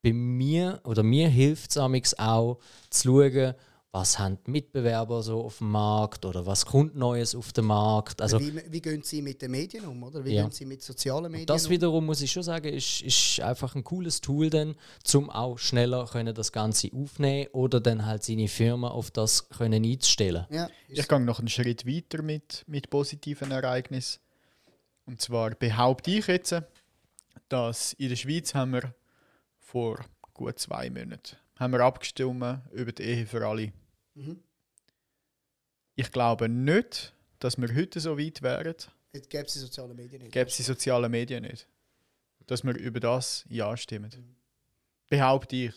bei mir oder mir hilft es auch zu schauen, was haben die Mitbewerber so auf dem Markt oder was kommt Neues auf dem Markt. Also wie, wie gehen Sie mit den Medien um, oder? Wie Ja. gehen Sie mit sozialen Medien das um? wiederum muss ich schon sagen, ist, ist einfach ein cooles Tool dann, zum auch schneller können das Ganze aufnehmen oder dann halt seine Firma auf das können einzustellen. Ja, Ich gehe noch einen Schritt weiter mit, mit positiven Ereignissen. Und zwar behaupte ich jetzt, dass in der Schweiz haben wir vor gut zwei Monaten haben wir abgestimmt über die Ehe für alle. Mhm. Ich glaube nicht, dass wir heute so weit wären, gäbe es die sozialen Medien nicht. gäbe es die sozialen Medien nicht. Dass wir über das Ja stimmen. Behaupte ich.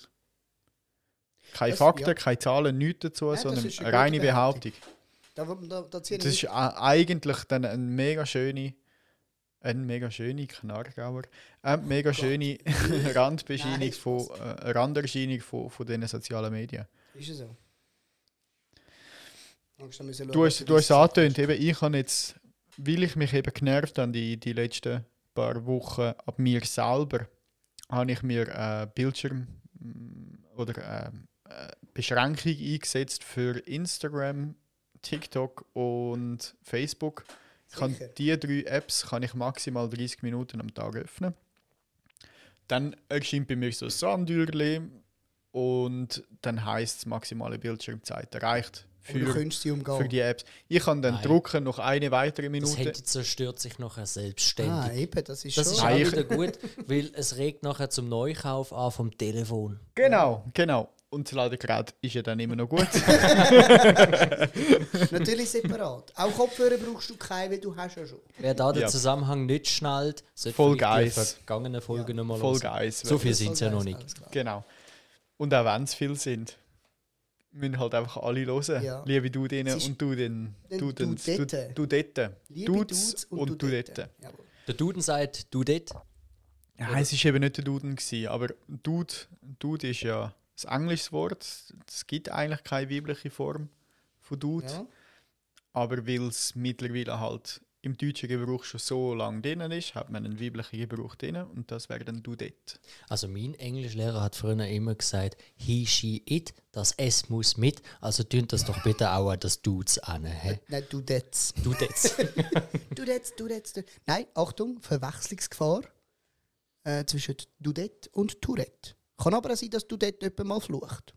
Keine Das- Fakten, ja. keine Zahlen, nichts dazu, das sondern eine eine reine Behauptung. Behauptung. Da, da, da Das ist eigentlich dann eine mega schöne, eine mega schöne Knarrgauer, eine mega schöne Randbescheinung Nein, von, äh, Randerscheinung von, von diesen sozialen Medien. Ist es so? Schauen, Du hast, du hast es angetönt, eben, ich habe jetzt, weil ich mich eben genervt habe die, die letzten paar Wochen ab mir selber, habe ich mir äh, Bildschirm mm, oder äh, äh, Beschränkung eingesetzt für Instagram, TikTok und Facebook. Ich kann diese drei Apps kann ich maximal 30 Minuten am Tag öffnen. Dann erscheint bei mir so ein Sandürli und dann heisst es maximale Bildschirmzeit erreicht Für, könntest sie umgehen. für die Apps. Ich kann dann Nein. drucken noch eine weitere Das Minute. Handy zerstört sich nachher selbstständig. ah, eben, das ist Das ist schon. auch Nein, ich- wieder gut, weil es regt nachher zum Neukauf an vom Telefon. Genau, genau. Und das Ladegerät ist ja dann immer noch gut. Natürlich separat. Auch Kopfhörer brauchst du keine, weil du hast ja schon. Wer da den Ja. Zusammenhang nicht schnallt, sollte Voll die vergangenen Folgen nochmal Voll. So viel sind es ja noch nicht. Genau. Und auch wenn es viel sind, müssen halt einfach alle hören. Ja. Liebe du denen und du den. Du den. Du, du. Liebe Dudes und, und du. Jawohl. Der Duden sagt, du det. Ja, es war eben nicht der Duden, gewesen, aber Dude, Dude ist ja ein englisches Wort. Es gibt eigentlich keine weibliche Form von Dude. Ja. Aber weil es mittlerweile halt im deutschen Gebrauch schon so lange drin ist, hat man einen weiblichen Gebrauch drin und das wäre dann Dudette. Also mein Englischlehrer hat früher immer gesagt, he, she, it, das S muss mit, also tun das doch bitte auch an das Dudes an. hä? Nein, du das. Du det. Du das, du. Du. Nein, Achtung, Verwechslungsgefahr äh, zwischen Dudette und Tourette. Kann aber auch sein, dass Dudette jemand mal flucht.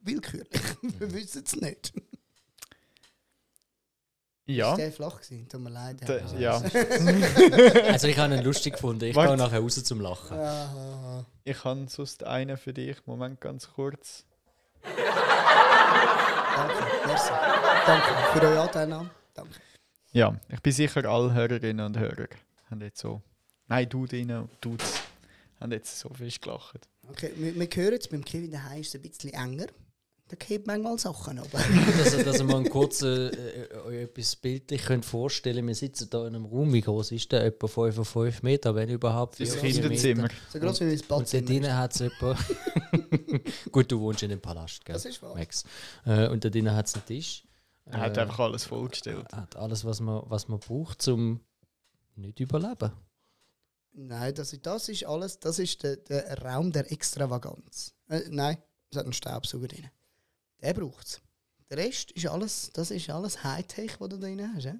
Willkürlich. Wir wissen es nicht. Ja, Ist der flach gewesen? Tut mir leid. d- ja. Also ich habe ihn lustig gefunden, ich Warte. gehe nachher raus zum Lachen. Aha. ich habe sonst einen für dich. Moment, ganz kurz. Danke, merci. Danke für eure Anteilnahme. Danke. Ja, ich bin sicher, alle Hörerinnen und Hörer haben jetzt so. Nein, du drinnen und du haben jetzt so viel gelacht. Okay, wir, wir hören jetzt, beim Kevin daheim ist es ein bisschen enger. Da geht manchmal Sachen aber dass, ihr- dass ihr mal ein kurzes äh, euch etwas bildlich könnt vorstellen Wir sitzen hier in einem Raum, wie groß ist der? Etwa 5 auf 5 Meter, wenn überhaupt. Das Kinderzimmer. So groß wie mein Und dort Badzimmer. drinnen hat es etwa... Gut, du wohnst in dem Palast, gell? Das ist wahr. Max. Äh, und da drinnen hat es einen Tisch. Er hat Äh, einfach alles vollgestellt. hat alles, was man, was man braucht, um nicht überleben. Nein, das, ist- das ist alles, das ist der, der Raum der Extravaganz. Äh, nein, es hat einen Staubsauger drin. Der braucht es. Der Rest ist alles, das ist alles Hightech, was du da drin hast. Ja?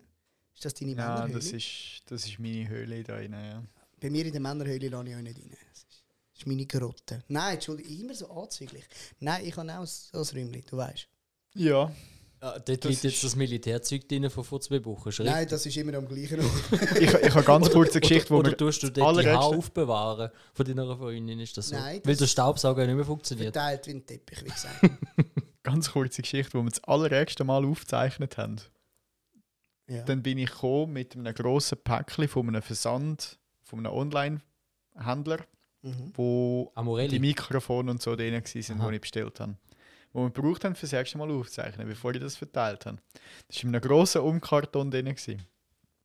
Ist das deine Ja, Männerhöhle? das ist, das ist meine Höhle da drin. Ja. Bei mir in der Männerhöhle lasse ich auch nicht rein. Das ist, das ist meine Grotte. Nein, Entschuldigung, immer so anzüglich. Nein, ich habe auch so ein Räumchen, du weißt. ja, Ja, dort Das liegt jetzt ist- das Militärzeug drin von vor zwei Wochen. ist Nein, das ist immer am gleichen Ort. ich, ich habe ganz kurz eine Geschichte, wo oder, oder tust du dort die Haare aufbewahren von deiner Freundin? Ist das so? Nein, Weil das- der Staubsauger nicht mehr funktioniert. Verteilt wie ein Teppich, wie gesagt. Ganz kurze Geschichte, wo wir das allererste Mal aufgezeichnet haben. Ja. Dann bin ich gekommen mit einem grossen Päckchen von einem Versand, von einem Online-Händler, Mhm. wo die Amorelli. Mikrofone und so drin waren, Aha. die ich bestellt habe. Wo wir gebraucht haben, für das erste Mal aufzeichnen, bevor ich das verteilt habe. Das war in einem grossen Umkarton drin. Gewesen.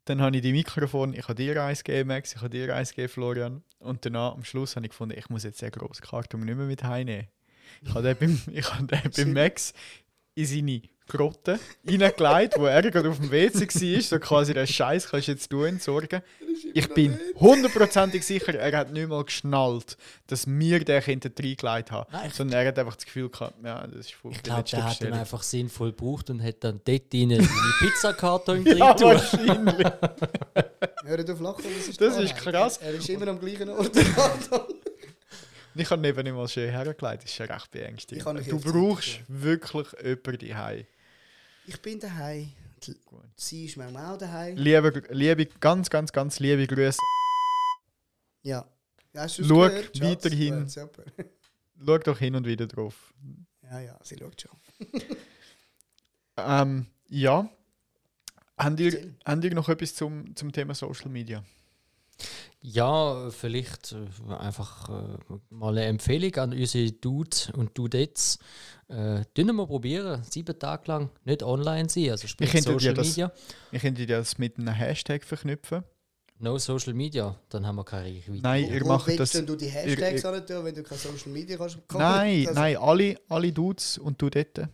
Dann habe ich die Mikrofone, ich habe dir eins gegeben, Max, ich habe dir eins gegeben, Florian. Und danach, am Schluss, habe ich gefunden, ich muss jetzt den grossen Karton nicht mehr mit heimnehmen. Ich habe den beim, ich habe den beim Max in seine Grotte reingelegt, wo er gerade auf dem WC war. So quasi, der Scheiß kannst du jetzt du entsorgen. Ich bin hundertprozentig sicher, er hat nicht mal geschnallt, dass wir den hinten reingelegt haben. Nein, Sondern er hat einfach das Gefühl gehabt, ja, das ist voll Ich glaube, der hat dann Bestellung. einfach sinnvoll gebraucht und hat dann dort rein seine Pizzakarton drin Ja, wahrscheinlich. Hört auf Lachen, das ist Das ist krass. Er ist immer am gleichen Ort. Ich habe neben ihm mal schön hergelegt, das ist ja recht beängstigend. Du brauchst zeigen. wirklich jemanden daheim. ich bin daheim. Sie ist manchmal auch daheim. Liebe, liebe, ganz, ganz, ganz liebe Grüße. Ja. Hast Schau gehört, weiterhin. Ja, super. Schau doch hin und wieder drauf. Ja, ja, sie schaut schon. Ähm, ja. Habt ihr, habt ihr noch etwas zum, zum Thema Social Media? Ja, vielleicht äh, einfach äh, mal eine Empfehlung an unsere Dudes und Dudettes. Äh, tun wir probieren, sieben Tage lang nicht online sein, also sprich dir Social das- Media. Ich könnte das mit einem Hashtag verknüpfen. No Social Media, dann haben wir keine Reichweite. Nein, ihr macht willst das. denn du die Hashtags ihr- an tun, wenn du kein Social Media kannst? Komm, Nein, das- nein, alle, alle Dudes und Dudetten,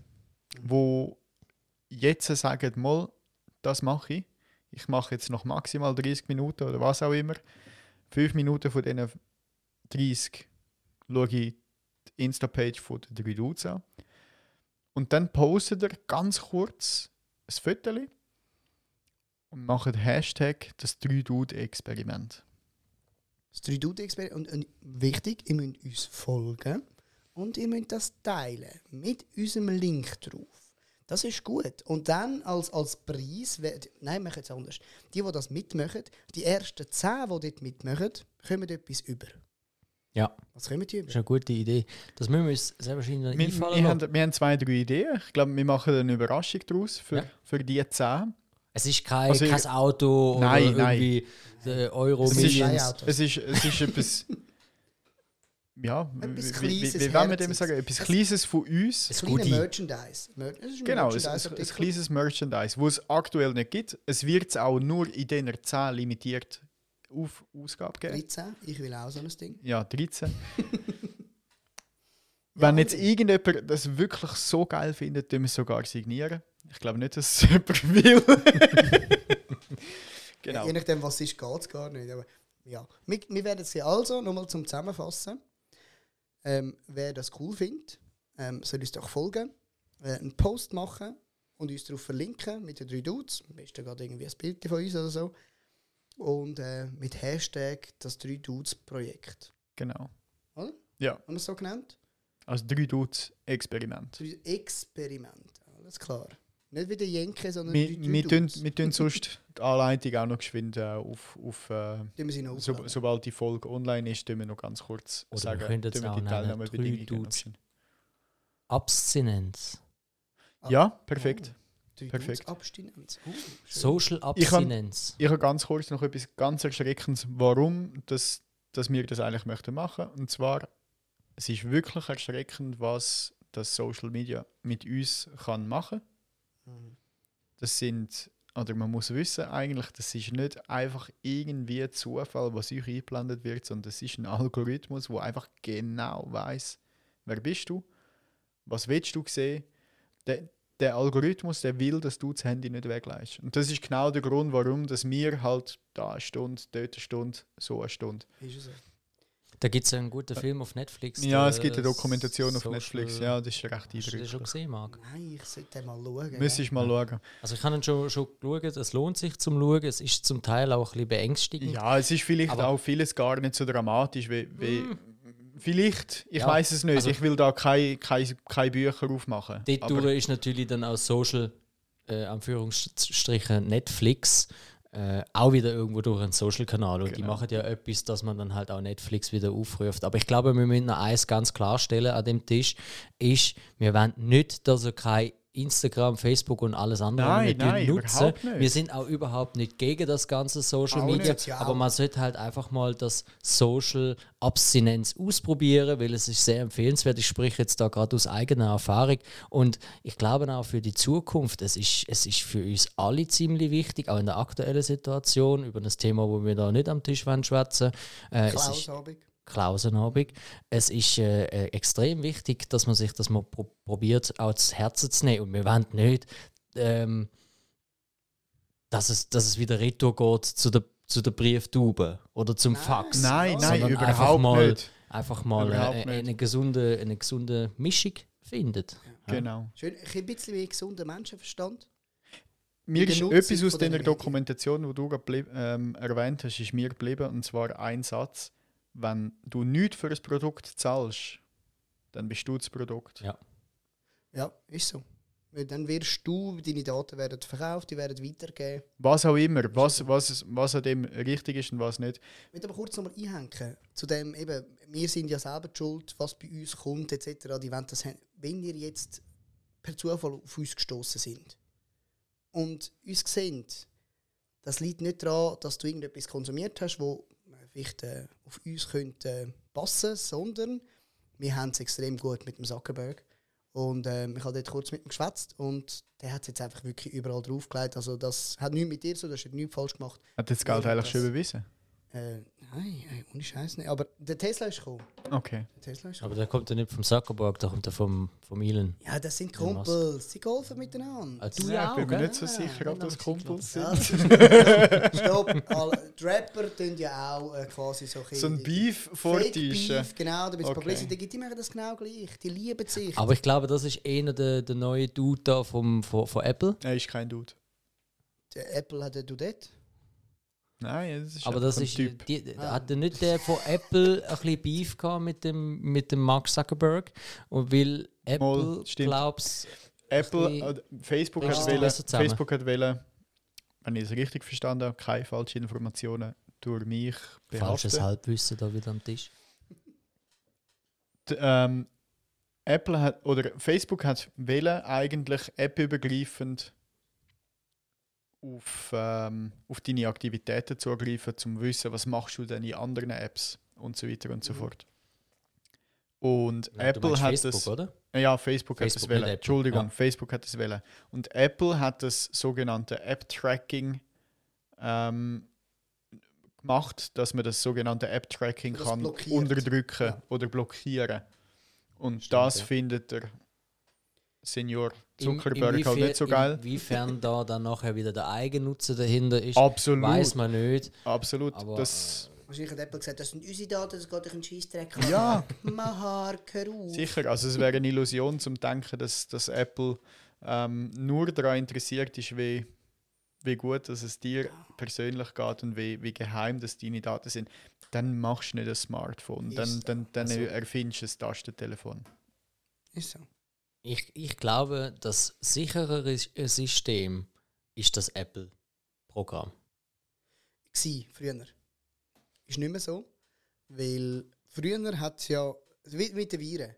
wo jetzt sagen, mal, das mache ich. Ich mache jetzt noch maximal 30 Minuten oder was auch immer. 5 Minuten von diesen 30 schaue ich die Insta-Page von den drei Dudes an. Und dann postet er ganz kurz ein Foto und macht Hashtag das 3-Dude-Experiment. Das 3-Dude-Experiment. Und, und wichtig, ihr müsst uns folgen und ihr müsst das teilen mit unserem Link drauf. Das ist gut. Und dann als, als Preis, nein, machen es anders. Die, die das mitmachen, die ersten 10, die dort mitmachen, kommen etwas über. Ja, Was kommen die das ist über? eine gute Idee. Das müssen wir uns sehr wahrscheinlich Wir, einfallen wir, haben, wir haben zwei, drei Ideen. Ich glaube, wir machen eine Überraschung daraus für, Ja. für die 10. Es ist kein, Also ich- kein Auto Nein, oder nein. irgendwie der Euro Es ist-. Es ist, es ist etwas. Ja, Etwas wie, wie, Kleines, wie wollen wir dem sagen? Etwas Es- Kleines von uns. Es- Kleine Goodie. Merchandise. Mer es ist ein Genau, ein, ein, ein kleines Merchandise, wo es aktuell nicht gibt. Es wird es auch nur in dieser 10 limitiert auf Ausgabe geben. 13. Ich will auch so ein Ding. Ja, 13. Ja, Wenn jetzt irgendjemand das wirklich so geil findet, tun wir es sogar signieren. Ich glaube nicht, dass es jemand will. genau. Je nachdem, was es ist, geht es gar nicht. Aber ja. Wir, wir werden sie also, nochmal zum Zusammenfassen. Ähm, wer das cool findet, ähm, soll uns doch folgen, äh, einen Post machen und uns darauf verlinken mit den drei Dudes. Am besten gerade irgendwie ein Bild von uns oder so. Und äh, mit Hashtag das drei Dudes Projekt. genau. Oder? Ja, Haben wir es so genannt? also drei Dudes Experiment. Experiment. Alles klar. Nicht wie der Jenke, sondern Wir, drei wir, tun, wir tun sonst die Anleitung auch noch geschwind äh, auf, auf äh, Tun wir sie noch so, sobald die Folge online ist, tun wir noch ganz kurz Oder wir sagen, können jetzt wir auch die Teilnahmebedingungen. Abstinenz. Ja, perfekt. Drei perfekt. Abstinenz. Schön. Social Ich kann- Abstinenz. Ich habe ganz kurz noch etwas ganz Erschreckendes, warum das, dass wir das eigentlich möchten machen. Und zwar, es ist wirklich erschreckend, was das Social Media mit uns kann machen. Mhm. Das sind, oder man muss wissen eigentlich, das ist nicht einfach irgendwie Zufall, was euch eingeblendet wird, sondern das ist ein Algorithmus, der einfach genau weiß, wer bist du, was willst du sehen. Der, der Algorithmus, der will, dass du das Handy nicht wegleist. Und das ist genau der Grund, warum dass wir halt da eine Stunde, dort eine Stunde, so eine Stunde. Ist es so. Da gibt es einen guten Film auf Netflix. Ja, es gibt eine Dokumentation auf Netflix. Ja, das ist recht Hast du den schon eindrücklich. gesehen, Marc? Nein, ich sollte mal schauen. Müsstest mal schauen. Also ich habe ihn schon, schon geschaut, es lohnt sich zum Schauen. Es ist zum Teil auch ein bisschen beängstigend. Ja, es ist vielleicht Aber- auch vieles gar nicht so dramatisch wie. wie Vielleicht, ich Ja, weiß es nicht. also- ich will da keine kein, kein Bücher aufmachen. Dort ist natürlich dann auch Social, äh, Anführungsstrichen, Netflix, äh, auch wieder irgendwo durch einen Social-Kanal. Und die Genau. machen ja etwas, dass man dann halt auch Netflix wieder aufruft. Aber ich glaube, wir müssen noch eins ganz klarstellen an dem Tisch, ist, wir wollen nicht, dass er kein Instagram, Facebook und alles andere Nein, wir nein, nutzen. nicht. Wir sind auch überhaupt nicht gegen das ganze Social Auch Media, nicht, ja. aber man sollte halt einfach mal das Social Abstinenz ausprobieren, weil es ist sehr empfehlenswert. Ich spreche jetzt da gerade aus eigener Erfahrung und ich glaube auch für die Zukunft, es ist, es ist für uns alle ziemlich wichtig, auch in der aktuellen Situation, über das Thema, wo wir da nicht am Tisch schwätzen. Äh, Klausabend. Klausenabend. Es ist äh, äh, extrem wichtig, dass man sich das mal pro probiert, auch zu Herzen zu nehmen. Und wir wollen nicht, ähm, dass, es, dass es wieder retour geht zu der, zu der Brieftube oder zum Nein. Fax. nein, nein, sondern einfach überhaupt mal, nicht. Einfach mal Überhaupt äh, nicht. eine, gesunde, eine gesunde Mischung findet. Ja. Genau. Schön, ein bisschen wie gesunder Menschenverstand. Mir ist etwas aus der Dokumentation, die du ähm, erwähnt hast, ist mir geblieben. Und zwar ein Satz: Wenn du nichts für ein Produkt zahlst, dann bist du das Produkt. Ja. Ja, ist so. Weil dann wirst du, deine Daten werden verkauft, die werden weitergegeben. Was auch immer, was, was, was an dem richtig ist und was nicht. Ich möchte aber kurz nochmal einhängen. Zu dem eben, wir sind ja selber die schuld, was bei uns kommt, etc. Die wollen das haben. Wenn ihr jetzt per Zufall auf uns gestoßen sind und uns seht, das liegt nicht daran, dass du irgendetwas konsumiert hast, wo vielleicht äh, auf uns könnte äh, passen, sondern wir haben es extrem gut mit dem Zuckerberg. Und ähm, ich habe dort kurz mit ihm geschwätzt und der hat es jetzt einfach wirklich überall draufgelegt. Also das hat nichts mit dir tun, das hast nichts falsch gemacht. Hat das Geld eigentlich schon überwiesen? Äh, nein, ohne Scheiß nicht. Aber der Tesla ist gekommen. Okay. Der Tesla ist Aber gekommen. der kommt ja nicht vom Zuckerberg, der kommt ja vom, vom Elon. Ja, das sind. Kumpels. Sie golfen miteinander. Ah, du Ja, ja ich auch, bin mir nicht so sicher, ob das Kumpels sind. Ja, das ist- Stopp. Alle, die Rapper tun ja auch äh, quasi so So ein Beef vortäuschen. Beef, genau, damit Okay. Publicity. Die machen das genau gleich. Die lieben sich. Aber ich glaube, das ist einer der, der neue Dude da vom, von, von Apple. Er ist kein Dude. der Apple hat ja Dudette. Nein, das ist Aber das ein ist, Typ. die, Ah. hat er nicht der von Apple ein bisschen Beef gehabt mit dem, mit dem Mark Zuckerberg? Und weil Apple, glaubst Apple, äh, Facebook hat, wählen. Facebook hat wählen, wenn ich es richtig verstanden habe, keine falschen Informationen durch mich falsches behaften. Halbwissen da wieder am Tisch. D- ähm, Apple hat oder Facebook hat wählen eigentlich appübergreifend auf, ähm, auf deine Aktivitäten zugreifen, um zu wissen, was machst du denn in anderen Apps und so weiter und so Mhm. fort. Und Ja, Apple hat Facebook, das. oder? Ja, Facebook, hat Facebook, das wählen. Entschuldigung, Ja. Facebook hat das wählen. Und Apple hat das sogenannte App-Tracking ähm, gemacht, dass man das sogenannte App-Tracking kann blockiert. unterdrücken Ja. oder blockieren. Und Stimmt, das findet der Senior In- Zuckerberg halt inwiefern- nicht so geil. Inwiefern da dann nachher wieder der Eigennutzen dahinter ist, Absolut, weiß man nicht. absolut. Aber, das, Wahrscheinlich hat Apple gesagt, das sind unsere Daten, das geht euch einen Scheissdreck an. Ja. Mahar, auf. Sicher, also es wäre eine Illusion zum Denken, dass, dass Apple ähm, nur daran interessiert ist, wie, wie gut dass es dir persönlich geht und wie, wie geheim dass deine Daten sind. Dann machst du nicht ein Smartphone, dann, Ist dann, dann Also- erfindest du ein Tastentelefon. Ist so. Ich, ich glaube, das sicherere System ist das Apple-Programm. Gsi, früher. Ist nicht mehr so. Weil früher hat es ja, wie mit den Viren,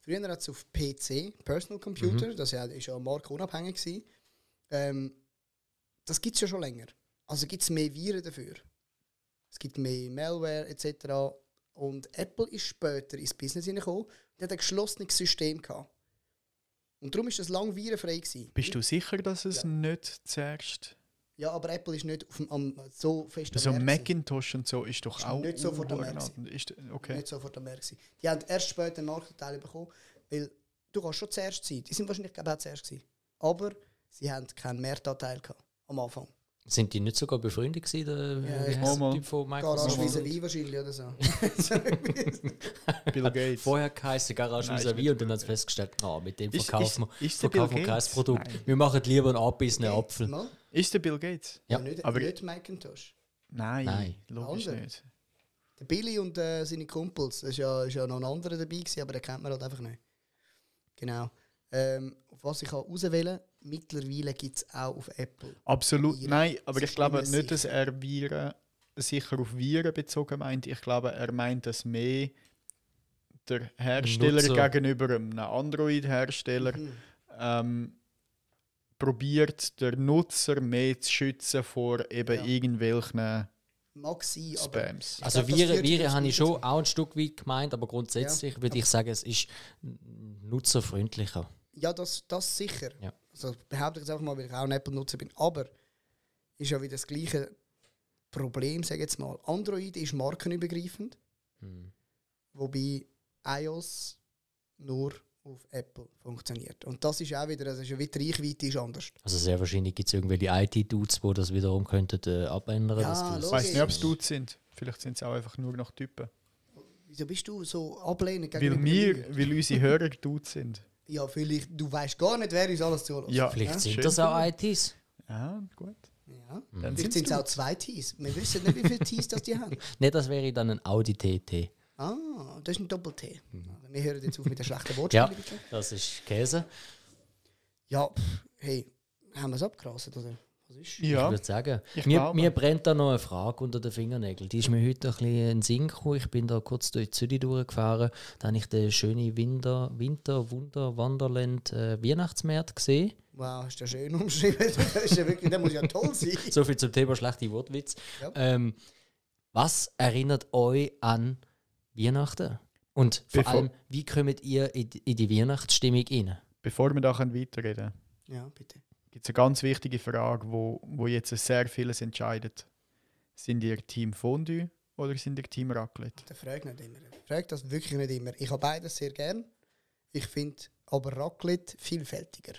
früher hat es auf PC, Personal Computer, das ja, ist ja markenunabhängig gewesen, ähm, das gibt es ja schon länger. Also gibt es mehr Viren dafür. Es gibt mehr Malware etc. Und Apple ist später ins Business hineingekommen und hat ein geschlossenes System gehabt. Und darum ist das lang virenfrei gewesen. Bist du sicher, dass es Ja. nicht zuerst. Ja, aber Apple ist nicht auf dem, am, so fest am So Markt gewesen. Macintosh und so ist doch Ist auch. nicht sofort am. Markt Ist, okay. nicht sofort am Markt. Die haben erst später einen Marktanteil bekommen, weil du kannst schon zuerst sein. Die sind wahrscheinlich auch zuerst gewesen. Aber sie haben keinen Marktanteil gehabt am Anfang. Sind die nicht sogar befreundet gewesen, der, Ja, mal. Typ von Garage Microsoft? vis-à-vis wahrscheinlich oder so. Bill Gates. Vorher geheißen Garage nicht und dann hat es festgestellt, ah, mit dem verkaufen wir, verkaufen kein? Produkt. Nein. Wir machen lieber einen abbissenen Apfel. Mal? Ist der Bill Gates? Ja, Ja, nicht, aber- nicht Macintosh. Nein, Nein. logisch Andere. nicht. Der Billy und äh, seine Kumpels, das ist ja, ist ja noch ein anderer dabei gewesen, aber den kennt man halt einfach nicht. Genau. Ähm, auf was ich auswählen kann, mittlerweile gibt es auch auf Apple. Absolut, Viren. nein, aber ich glaube nicht nicht, dass er Viren sicher auf Viren bezogen meint. Ich glaube, er meint das mehr der Hersteller Nutzer. gegenüber einem Android-Hersteller Mhm. ähm, probiert, der Nutzer mehr zu schützen vor eben Ja. irgendwelchen Mag sein, aber Spams. Also glaub, Viren, Viren habe ich nicht schon auch ein Stück weit gemeint, aber grundsätzlich würde ich sagen, es ist nutzerfreundlicher. Ja, das, das sicher. Ja. Also behaupte ich jetzt einfach mal, weil ich auch ein Apple-Nutzer bin. Aber ist ja wieder das gleiche Problem, sage ich jetzt mal. Android ist markenübergreifend, Hm. wobei iOS nur auf Apple funktioniert. Und das ist auch wieder, also ist ja die Reichweite ist anders. Also sehr wahrscheinlich gibt es irgendwelche IT-Dudes, die das wiederum könnten äh, abändern. Ja, dass du das- Ich weiß nicht, ob es. Dudes sind. Vielleicht sind es auch einfach nur noch Typen. Wieso bist du so ablehnend Weil gegenüber wir, weil unsere Hörer Dudes sind. Ja, vielleicht, du weißt gar nicht, wer uns alles zulässt. Ja. Vielleicht Ja? sind das auch. ITs. Ja, gut. Ja. Dann Vielleicht sind es auch zwei Tees. Wir wissen nicht, wie viele Tees das die haben. Nicht, das wäre dann ein Audi TT. Ah, das ist ein Doppel-T. Also wir hören jetzt auf mit der schlechten Ja, Wortspiele. bitte. das ist Käse. Ja, pff, hey, haben wir es abgerasselt, oder? Was ist? Ich Ja, würde sagen, ich mir, glaube. mir brennt da noch eine Frage unter den Fingernägeln. Die ist mir heute ein bisschen in den Sinn gekommen. Ich bin da kurz durch Zürich durchgefahren. Da habe ich den schönen Winter, Winter Wunder Wonderland äh, Weihnachtsmarkt gesehen. Wow, du ja schön umschrieben. Das, ist ja wirklich, das muss ja toll sein. So viel zum Thema schlechte Wortwitz. Ja. Ähm, was erinnert euch an Weihnachten? Und vor Bevor- allem, wie kommt ihr in die, Weihnachtsstimmung rein? Bevor wir da können weiterreden Ja, bitte. Gibt es eine ganz wichtige Frage, wo, wo jetzt sehr vieles entscheidet. Sind ihr Team Fondue oder sind ihr Team Raclette? Der fragt nicht immer. Fragt das wirklich nicht immer. Ich habe beides sehr gern. Ich finde aber Raclette vielfältiger.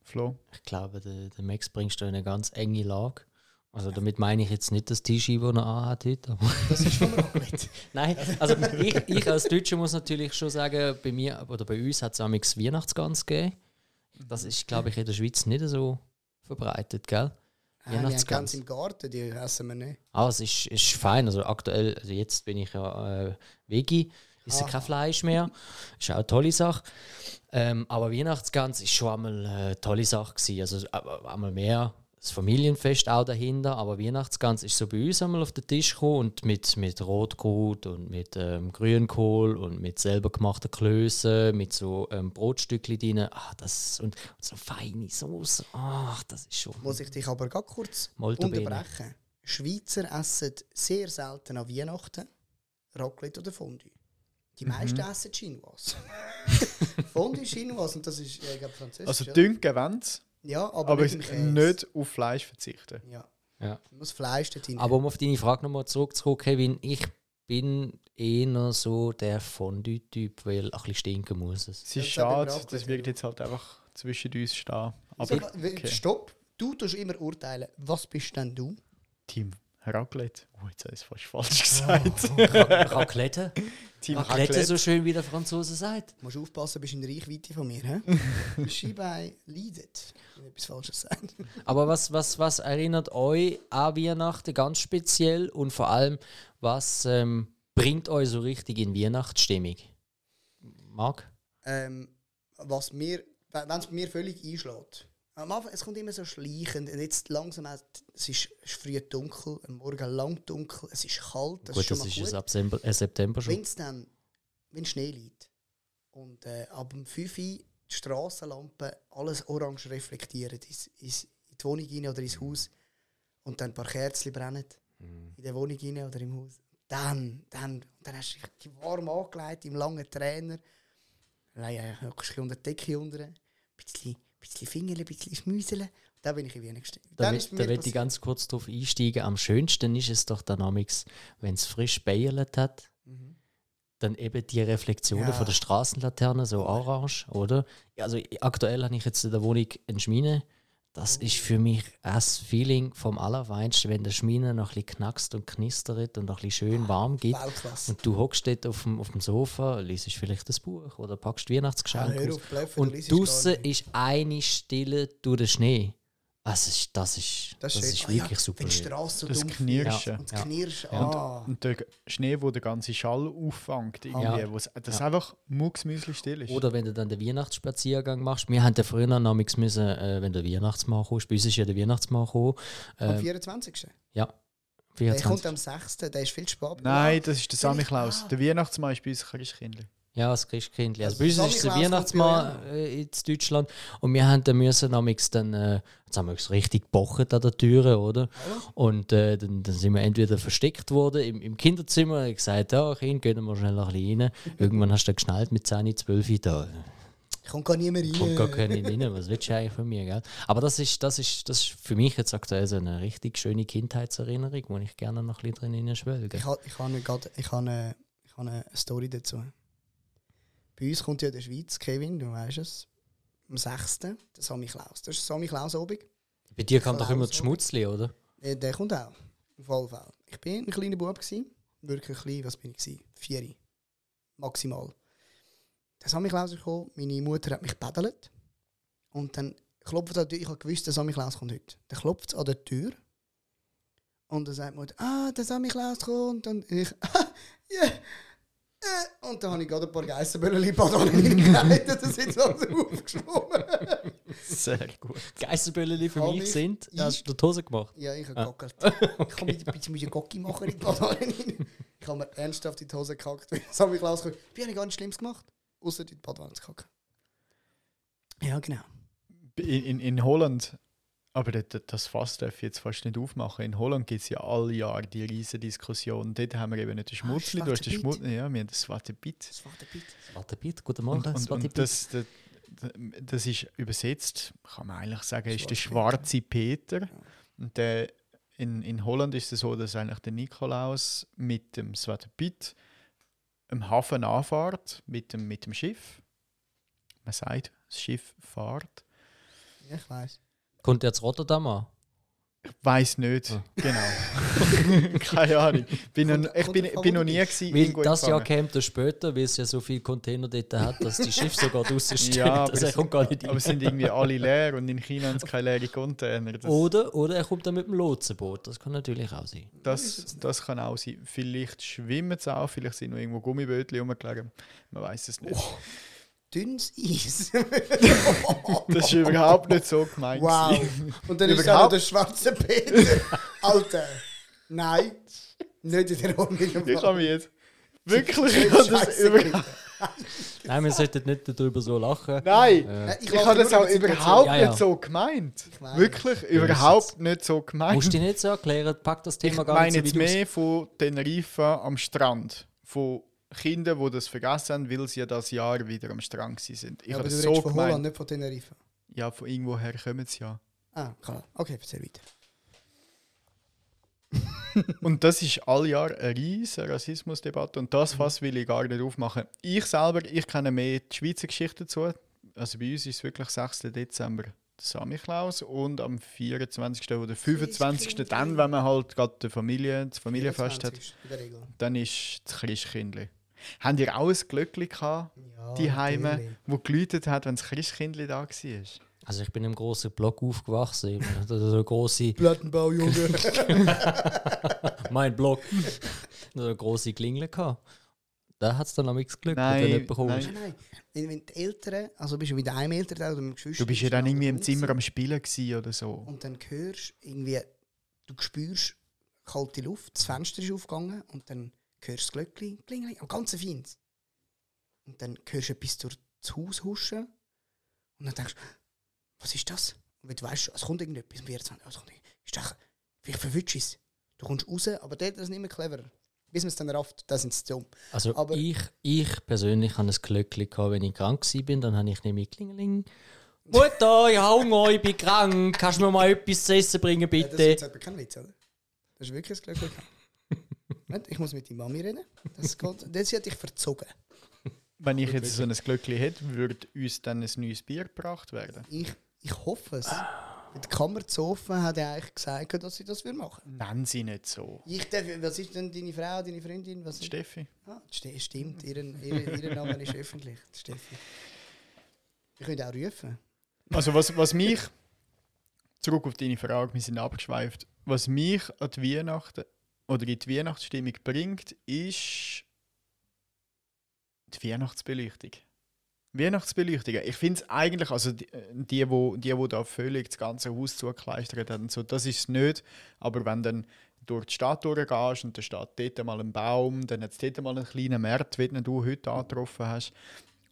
Flo? Ich glaube, der, der Max bringst du in eine ganz enge Lage. Also damit meine ich jetzt nicht das T-Shirt, das er anhat heute. Aber Das ist schon Raclette. Nein, also ich, ich als Deutscher muss natürlich schon sagen, bei mir oder bei uns hat es amigs Weihnachtsgans gegeben. Das ist, glaube ich, in der Schweiz nicht so verbreitet, gell? Ah, wir haben Weihnachtsgans. Gans im Garten, die essen wir nicht. Ah, es ist, ist fein. Also aktuell, also jetzt bin ich ja äh, Veggie, esse Aha. kein Fleisch mehr. Ist auch eine tolle Sache. Ähm, aber Weihnachtsgans ist schon einmal eine tolle Sache gewesen. Also äh, einmal mehr das Familienfest auch dahinter, aber Weihnachtsgans ist so bei uns einmal auf den Tisch gekommen und mit, mit Rotkraut und mit ähm, Grünkohl und mit selber gemachten Klößen, mit so ähm, Brotstückchen drin. Ah, das, und, und so feine Soße. Ach, das ist schon... Muss ich dich aber ganz kurz Molto bene. unterbrechen. Schweizer essen sehr selten an Weihnachten Raclette oder Fondue. Die meisten essen Chinoise. Fondue Chinoise und das ist äh, französisch. Also wollen sie, Ja, aber, aber Käse. nicht auf Fleisch verzichten. Ja. Ja. Man muss Fleisch dort rein. Aber um auf deine Frage nochmal zurückzukommen, Kevin, ich bin eher so der Fondue-Typ, weil ein bisschen stinken muss es. Es ist Das schade, das wird ja. jetzt halt einfach zwischen uns stehen. Aber okay. Stopp! Du tust immer urteilen. Was bist denn du? Team Raclette. Oh, jetzt habe ich es fast falsch Oh. gesagt. Ra- Raclette? Team Raclette, so schön wie der Franzose sagt. Du musst aufpassen, bist in Reichweite von mir. He? Schiebei leidet, wenn ich etwas Falsches sage. Aber was, was, was erinnert euch an Weihnachten ganz speziell und vor allem, was ähm, bringt euch so richtig in Weihnachtsstimmung? Marc? ähm, was mir, wenn es mir völlig einschlägt. Am Anfang, es kommt immer so schleichend. Und jetzt langsam, auch- es ist, ist früh dunkel, am Morgen lang dunkel, es ist kalt, das gut, ist schon das mal ist gut. es ab äh, September schon. Wenn es dann, wenn Schnee liegt und äh, ab dem 5 Uhr die Strassenlampen alles orange reflektieren ins, ins, in die Wohnung rein oder ins Haus und dann ein paar Kerzen brennen Mhm. in der Wohnung rein oder im Haus. Dann, dann, dann hast du dich warm angelegt im langen Trainer. Nein, ja, ein bisschen unter die Decke unter, ein bisschen, bisschen Fingerle, ein bisschen Schmüseln. Dann bin ich in Wien gestiegen. Da, da will ich ganz kurz drauf einsteigen. Am schönsten ist es doch dann amix, wenn es frisch beierlet hat, Mhm. dann eben die Reflexionen Ja. von der Straßenlaterne, so orange, oder? Also aktuell habe ich jetzt in der Wohnung eine Schmine. Das ist für mich das Feeling vom Allerfeinsten, wenn der Schmine noch ein knackst und knistert und noch ein bisschen schön warm gibt. Weltklasse. Und du hockst dort auf dem, auf dem Sofa, liest vielleicht das Buch oder packst Ah, Weihnachtsgeschenke du Und draußen ist eine Stille durch den Schnee. Also ist, das ist, das schön. ist Ah, wirklich ja, super. Wenn die. Straße so Das Knirschen. wird Und das Ja. Knirschen, Ja. ah. Und der Schnee, der den ganzen Schall auffängt, irgendwie, Ja. wo's- das Ja. einfach mucksmüsli still ist. Oder wenn du dann den Weihnachtsspaziergang machst. Wir haben ja früher namens müssen, äh, wenn der Weihnachtsmann kommt, bei uns ist ja der Weihnachtsmann gekommen. Am Äh, 24. ja, Der 24. kommt am 6. Der ist viel spät. Nein, das ist der Samichlaus. ah. Der Weihnachtsmann ist bei uns Christkindli. Ja, das Christkindli. Also Also bei uns ist kommt bei Weihnachtsmann äh, in Deutschland und wir haben dann müssen dann, äh, jetzt haben wir uns richtig gebocht an der Türe, oder? Und äh, dann, dann sind wir entweder versteckt worden im, im Kinderzimmer und gesagt, ja, Kind, gehen wir schnell ein bisschen rein. Irgendwann hast du dann geschnallt mit 10, 12 da. Kommt gar niemand rein. Kommt gar keiner rein, was willst du eigentlich von mir, gell? Aber das ist, das ist, das ist für mich jetzt aktuell so eine richtig schöne Kindheitserinnerung, wo ich gerne noch ein bisschen drin schwelge. Ich habe ich ha nicht grad- ich ha eine, ich ha eine Story dazu. Bei uns kommt ja in der Schweiz, Kevin, du weißt es, am 6. der Sammy Klaus. Das ist Sammy Klaus obig. Bei dir kam doch immer das Klaus, Schmutzli, oder? Äh, Der kommt auch. Auf jeden Fall. Ich bin ein kleiner Bub. Gewesen. Wirklich klein. Was bin ich? Gewesen? Vier. Maximal. Der Sammy Klaus ist gekommen. Meine Mutter hat mich gebedelt. Und dann klopft er an die Tür. Ich habe gewusst, der Sammy Klaus kommt heute. Dann klopft es an der Tür. Und dann sagt die Mutter, ah, der Sammy Klaus kommt. Und ich, ah, ja. Äh, und dann habe ich gerade ein paar Geissenböllen Bananen hineingelegt. Das sind so aufgeschwommen. Sehr gut. Geissenböllchen für Hab mich ich- sind, ich- hast du die Hose gemacht? Ja, ich habe Ah. gegockelt. Ich kann mit ein bisschen mit Gocki machen in die Bananen rein. Ich habe mir ernsthaft in die Hose gekackt. Das habe ich gesagt. Ich habe gar nichts Schlimmes gemacht, außer in die Badwanne zu kacken. Ja, genau. In, in, in Holland, aber das, Fass darf ich jetzt fast nicht aufmachen. In Holland gibt es ja alle Jahre die riesen Diskussion. Dort haben wir eben nicht den Schmutzli, du hast den Schwarze Schmutzli, ja, wir haben das Swarte Bit. Das bitte, guten Morgen. Und, und, und das, das, das ist übersetzt, kann man eigentlich sagen, ist der Schwarze Peter. Und der, in, in Holland ist es so, dass eigentlich der Nikolaus mit dem Swarte Pit am Hafen anfährt, mit dem, mit dem Schiff. Man sagt, das Schiff fährt. Ja, ich weiß. Kommt zu Rotterdam an? Ich weiß nicht. Ah. Genau. Keine Ahnung. Bin Kommt- noch, ich bin, bin noch nie gewesen, Weil irgendwo das Jahr kommt er später, weil es ja so viele Container dort hat, dass die Schiffe sogar draußen stehen. Ja, aber, also er es, kommt gar nicht aber rein. sind irgendwie alle leer und in China haben es keine leeren Container. Das, Oder, oder er kommt dann mit dem Lotsenboot. Das kann natürlich auch sein. das, das kann auch sein. Vielleicht schwimmen sie auch, vielleicht sind noch irgendwo Gummibötchen rumgelegen. Man weiß es nicht. Dünnes Eis. Das ist überhaupt nicht so gemeint. wow. Und dann ist auch der schwarze Peter. Alter. Nein. Nicht in der Ordnung. Ich habe mich jetzt wirklich ich habe das Nein, wir sollten nicht darüber so lachen. Nein, Äh, ich lache habe das auch überhaupt Ja, ja. nicht so gemeint. Wirklich überhaupt nicht so gemeint. musst du dich nicht so erklären, pack das Ich Thema gar meine nicht jetzt so weit aus. mehr von Tenerife am Strand. Von Kindern, die das vergessen haben, weil sie ja das Jahr wieder am Strand gewesen sind. Ich Ja, habe aber du so von. Holland, nicht von Tenerife. Ja, von irgendwoher kommen sie ja. Ah, klar. Okay, erzähl weiter. Und das ist all Jahr eine riesige Rassismusdebatte und Mhm. das Fass will ich gar nicht aufmachen. Ich selber, ich kenne mehr die Schweizer Geschichte dazu. Also bei uns ist es wirklich 6. Dezember der Samichlaus und am 24. oder 25. dann, wenn man halt gerade die Familie, das Familienfest hat, 24 in der Regel. dann ist das Christkindli. Habt ihr auch ein Glöckli gehabt, Ja, die Heime, wo geläutet hat, wenn das Christkindli da war? Also ich bin im grossen Block aufgewachsen. Also so große, Plattenbau, Junge. mein Block. so eine große Klingel gehabt. Da hat es dann am nichts Glück, Nein, wenn gekommen nein. ist. Nein, nein. Wenn, wenn die Eltern, also bist du mit einem Elternteil oder mit dem Geschwister. Du bist ja dann du irgendwie im Zimmer am Spielen oder so. Und dann hörst du irgendwie, du spürst kalte Luft, das Fenster ist aufgegangen und dann hörst du das Glöckchen, klingeli, am ganzen Feins. Und dann hörst du etwas durch das Haus huschen und dann denkst du, was ist das? Und wenn du weißt, es kommt irgendetwas um 24 es kommt irgend- ist doch, vielleicht verwünscht es. Du kommst raus, aber dort ist es nicht mehr cleverer. Bis man es dann rafft, da sind sie dumm. Also Aber- ich, ich persönlich hatte ein Glöckchen, gehabt, wenn ich krank war. Dann habe ich nämlich Klingeling. Mutter, ich habe Hunger, ich bin krank. Kannst du mir mal etwas zu essen bringen, Ja, das ist bitte? jetzt kein Witz, oder? Das ist wirklich ein Glöckchen. Ich muss mit der Mami reden. Das, geht, das hat dich verzogen. Wenn ich jetzt so ein Glöckli hätte, würde uns dann ein neues Bier gebracht werden. Ich, ich hoffe es. Die Kammer zu offen hat ja eigentlich gesagt, dass sie das will machen. Nennen sie nicht so. Ich darf, was ist denn deine Frau, deine Freundin? Was ist? Steffi. Ah, Ste- stimmt, ihren, ihren, ihren Name ist öffentlich. Steffi. Ich könnte auch rufen. Also was, was mich, zurück auf deine Frage, wir sind abgeschweift, was mich an die Weihnachten oder in die Weihnachtsstimmung bringt, ist die Weihnachtsbeleuchtung. Weihnachtsbeleuchtung. Ich finde es eigentlich, also die, die, wo, die, wo da völlig das ganze Haus zugekleistert haben, so, das ist es nicht. Aber wenn dann durch die Stadt durchgehst und da steht dort mal ein Baum, dann hat es dort mal einen kleinen Markt, wie du heute angetroffen hast.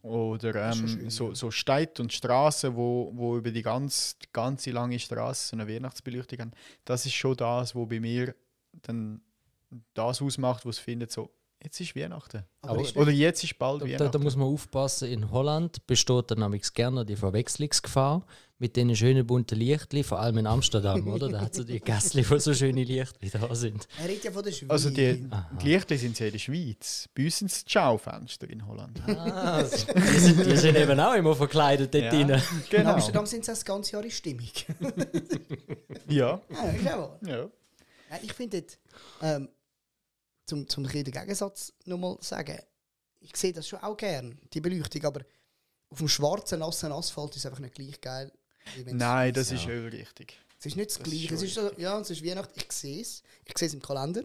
Oder ähm, schön, so, so Städte und Straßen, wo, wo über die ganze, die ganze lange Straße so eine Weihnachtsbeleuchtung haben. Das ist schon das, was bei mir dann das ausmacht, was findet so, jetzt ist Weihnachten. Aber- ist Oder jetzt ist bald Da, da, Weihnachten. da muss man aufpassen, in Holland besteht dann nämlich gerne die Verwechslungsgefahr mit den schönen bunten Lichtli, vor allem in Amsterdam, oder? Da hat so die Gässli, wo so schöne Lichtli da sind. Er redet ja von der Schweiz. also die, Aha. die Lichter sind ja in der Schweiz. Bei uns sind es die Schaufenster in Holland. Ah, die, sind, die sind eben auch immer verkleidet dort Ja, drin. In genau. Amsterdam sind sie das ganze Jahr in Stimmung. Ja, ja, ja. Ja, ich finde ähm, zum, zum den Gegensatz nochmal sagen, ich sehe das schon auch gern, die Beleuchtung, aber auf dem schwarzen, nassen Asphalt ist es einfach nicht gleich geil. wie Nein, das ist Ja. richtig. Es ist nicht das, Das Gleiche. Es ist so, ja, es ist Weihnachten, ich sehe es. Ich sehe es im Kalender.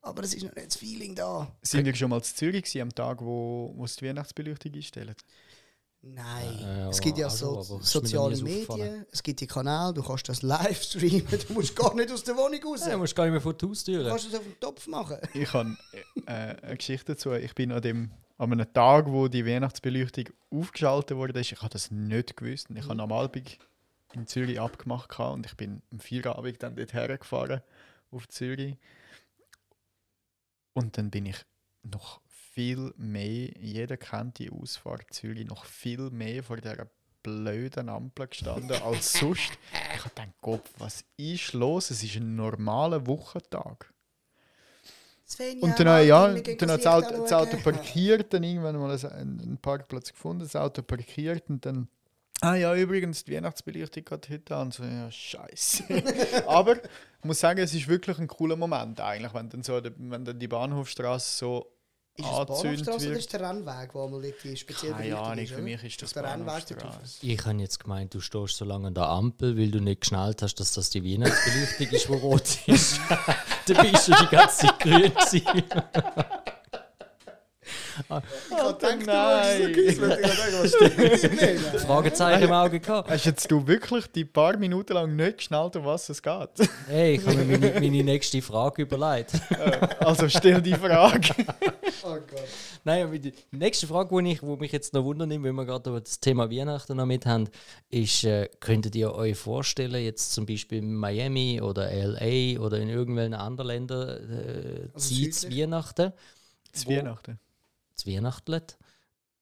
Aber es ist noch nicht das Feeling da. Sind wir schon mal zu Zürich gewesen, am Tag, wo, wo sie die Weihnachtsbeleuchtung einstellen? Nein. Äh, es gibt ja auch so noch soziale Medien, es gibt die Kanäle, du kannst das live streamen, du musst gar nicht aus der Wohnung raus. Ja, du musst gar nicht mehr vor die du Haustür. kannst es auf dem Topf machen. Ich habe äh, eine Geschichte dazu. Ich bin an, dem, an einem Tag, wo die Weihnachtsbeleuchtung aufgeschaltet wurde, ich habe das nicht gewusst. Ich habe am Abend in Zürich abgemacht gehabt und ich bin am Feierabend dann dort hergefahren auf Zürich. Und dann bin ich noch viel mehr, jeder kennt die Ausfahrt Zürich, noch viel mehr vor dieser blöden Ampel gestanden als sonst. Ich habe gedacht, Gott, was ist los? Es ist ein normaler Wochentag. Und dann, äh, ja, dann hat das Auto, das Auto parkiert, dann irgendwann mal einen Parkplatz gefunden, das Auto parkiert und dann Ah ja, übrigens, die Weihnachtsbeleuchtung geht heute an. So, ja, scheiße. Aber ich muss sagen, es ist wirklich ein cooler Moment eigentlich, wenn dann, so, wenn dann die Bahnhofstraße so Ist es Bahnhofstrasse oder ist der Rennweg, wo mal die speziell Keine Ahnung, ist, für mich ist das der Rennweg. Ich habe jetzt gemeint, du stehst so lange an der Ampel, weil du nicht geschnallt hast, dass das die Weihnachtsbeleuchtung ist, die rot ist. Dann bist du die ganze Zeit grün. Ich habe gedacht, du nein. schaust so nicht? Fragezeichen im Auge gehabt. Hast jetzt du wirklich die paar Minuten lang nicht geschnallt, um was es geht? Hey, ich habe mir meine, meine nächste Frage überlegt. also stell die Frage. Oh Gott. Nein, aber die nächste Frage, die, ich, die mich jetzt noch wundern nimmt, wenn wir gerade über das Thema Weihnachten noch mit haben, ist, äh, könntet ihr euch vorstellen, jetzt zum Beispiel in Miami oder LA oder in irgendwelchen anderen Ländern äh, Also? Weihnachten, Zu Wo- Weihnachten. Zu Weihnachten,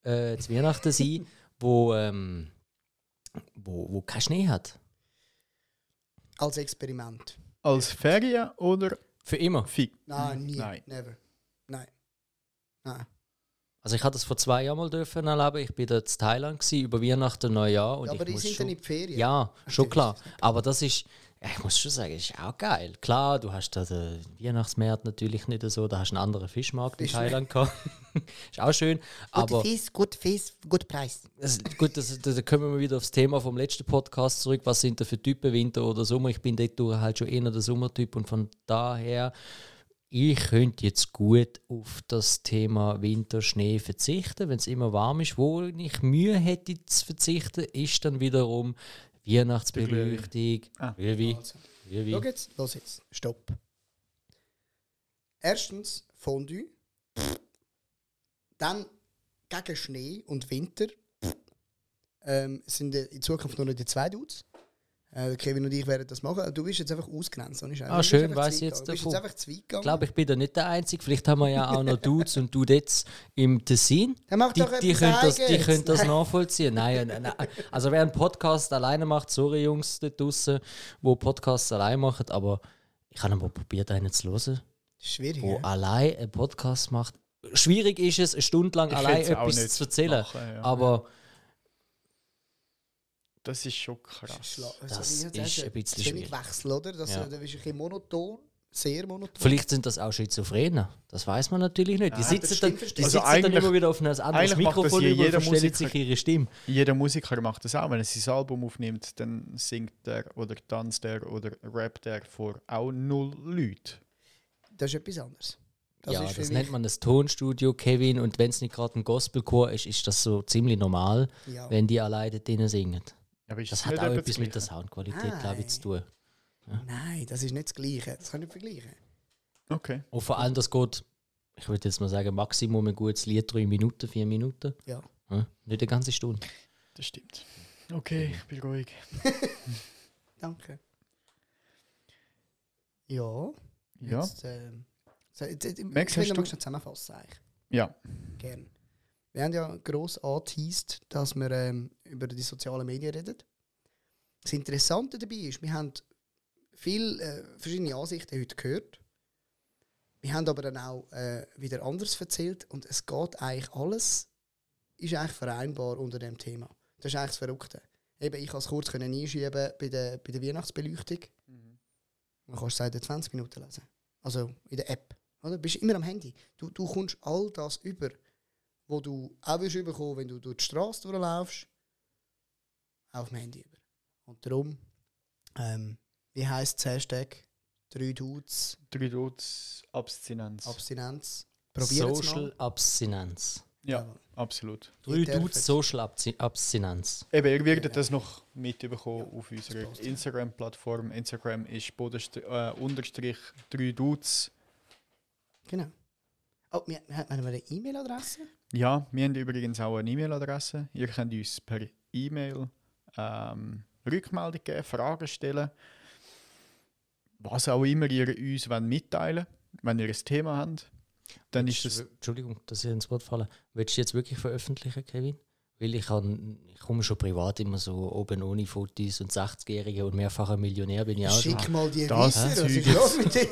äh, zu Weihnachten sein, wo, ähm, wo, wo kein Schnee hat? Als Experiment. Als Ferien oder Für immer. Fix? Nein, nie. Nein. Never. Nein. Nein. Also ich hatte das vor zwei Jahren mal dürfen erleben. Ich bin da in Thailand gewesen, über Weihnachten Neujahr und Ja, aber ich die sind schon dann in die Ferien. Ja, schon klar. nicht Aber das ist, ja, ich muss schon sagen, ist auch geil. Klar, du hast da den Weihnachtsmarkt natürlich nicht so, da hast du einen anderen Fischmarkt in. Thailand gehabt. ist auch schön. Aber Fisch, gut Fisch, gut Preis. das, gut, das, da da kommen wir wieder aufs Thema vom letzten Podcast zurück. Was sind da für Typen, Winter oder Sommer? Ich bin dort halt schon eher der Sommertyp und von daher, ich könnte jetzt gut auf das Thema Winter, Schnee verzichten, wenn es immer warm ist. Wo ich Mühe hätte zu verzichten, ist dann wiederum Weihnachtsbeleuchtung, Ah. Glühwein. Also, Glühwein. schau jetzt, los jetzt. Stopp. Erstens Fondue. Dann gegen Schnee und Winter. Ähm, es sind in Zukunft nur noch die zwei Dudes. Äh, Kevin und ich werden das machen. Du bist jetzt einfach ausgrenzt. Ah, Du schön, zu ich jetzt gegangen. Du bist davon. jetzt einfach Ich glaube, ich bin da nicht der Einzige. Vielleicht haben wir ja auch noch Dudes und Dudettes im Tessin. Die, doch die, können das, die können das nachvollziehen. Nein, nein, nein. Also wer einen Podcast alleine macht, sorry Jungs da draussen, die Podcasts alleine machen, aber ich habe mal probiert, einen zu hören, Schwierig. der ja? allein einen Podcast macht. Schwierig ist es, eine Stunde lang Ich allein etwas zu erzählen. machen, ja. Aber Das ist schon krass. Das also, wie ist gesagt, ein bisschen schwierig. Wechsel, oder? Das, Ja. äh, das ist ein bisschen monoton. Sehr monoton. vielleicht sind das auch Schizophrene. Das weiß man natürlich nicht. Die sitzen, das dann, die. Also sitzen dann immer wieder auf ein anderes das Mikrofon und jeder verstellen sich Musiker. ihre Stimme. Jeder Musiker macht das auch. Wenn er sein Album aufnimmt, dann singt er oder tanzt er oder rappt er vor auch null Leute. Das ist etwas anderes. Das ja, ist das nennt man das Tonstudio, Kevin. Und wenn es nicht gerade ein Gospelchor ist, ist das so ziemlich normal, ja. wenn die alleine drinnen singen. Das hat auch etwa etwas mit der? Soundqualität, glaube ich, zu tun. Nein, das ist nicht das Gleiche. Das kann ich nicht vergleichen. Okay. Und vor allem, das geht, ich würde jetzt mal sagen, Maximum ein gutes Lied, drei Minuten, vier Minuten. Ja. Ja, nicht eine ganze Stunde. Das stimmt. Okay, ich bin ruhig. Danke. Ja. Ja. Jetzt, ähm, so, jetzt, jetzt, Max, ich will hast noch zusammenfassen. Eigentlich. Ja. Gern. Wir haben ja gross angeteased, dass wir ähm, über die sozialen Medien reden. Das Interessante dabei ist, wir haben viele äh, verschiedene Ansichten heute gehört. Wir haben aber dann auch äh, wieder anders erzählt und es geht eigentlich alles, ist eigentlich vereinbar unter dem Thema. Das ist eigentlich das Verrückte. Eben, ich kann es kurz können einschieben bei der, bei der Weihnachtsbeleuchtung. Man kann es seit 20 Minuten lesen. Also in der App. Oder? Du bist immer am Handy. Du, du kommst all das über, wo du auch wirst überkommen, wenn du durch die Straße durchlaufst, auf dem Handy über. Und darum, ähm, wie heisst das Hashtag? Drei Dudes, Drei Dudes, Abstinenz. Abstinenz. Probiert es Social mal. Abstinenz. ja, Jawohl. absolut. Drei Dudes Social Abstinenz. Eben, ihr werdet Ja. das noch mitbekommen auf unserer. Instagram-Plattform. Instagram ist äh, unterstrich drei Dudes. Genau. Oh, wir, wir haben eine E-Mail-Adresse? Ja, wir haben übrigens auch eine E-Mail-Adresse. Ihr könnt uns per E-Mail ähm, Rückmeldung geben, Fragen stellen. Was auch immer ihr uns wollt mitteilen wenn ihr ein Thema habt. Dann ist das. Entschuldigung, dass ich ins Wort falle. Willst du jetzt wirklich veröffentlichen, Kevin? Weil ich, kann, ich komme schon privat immer so oben ohne Fotos und 60-Jährige und mehrfacher Millionär bin ich auch schon. Schick mal die Das Weisser, was Zeug ist los mit dir?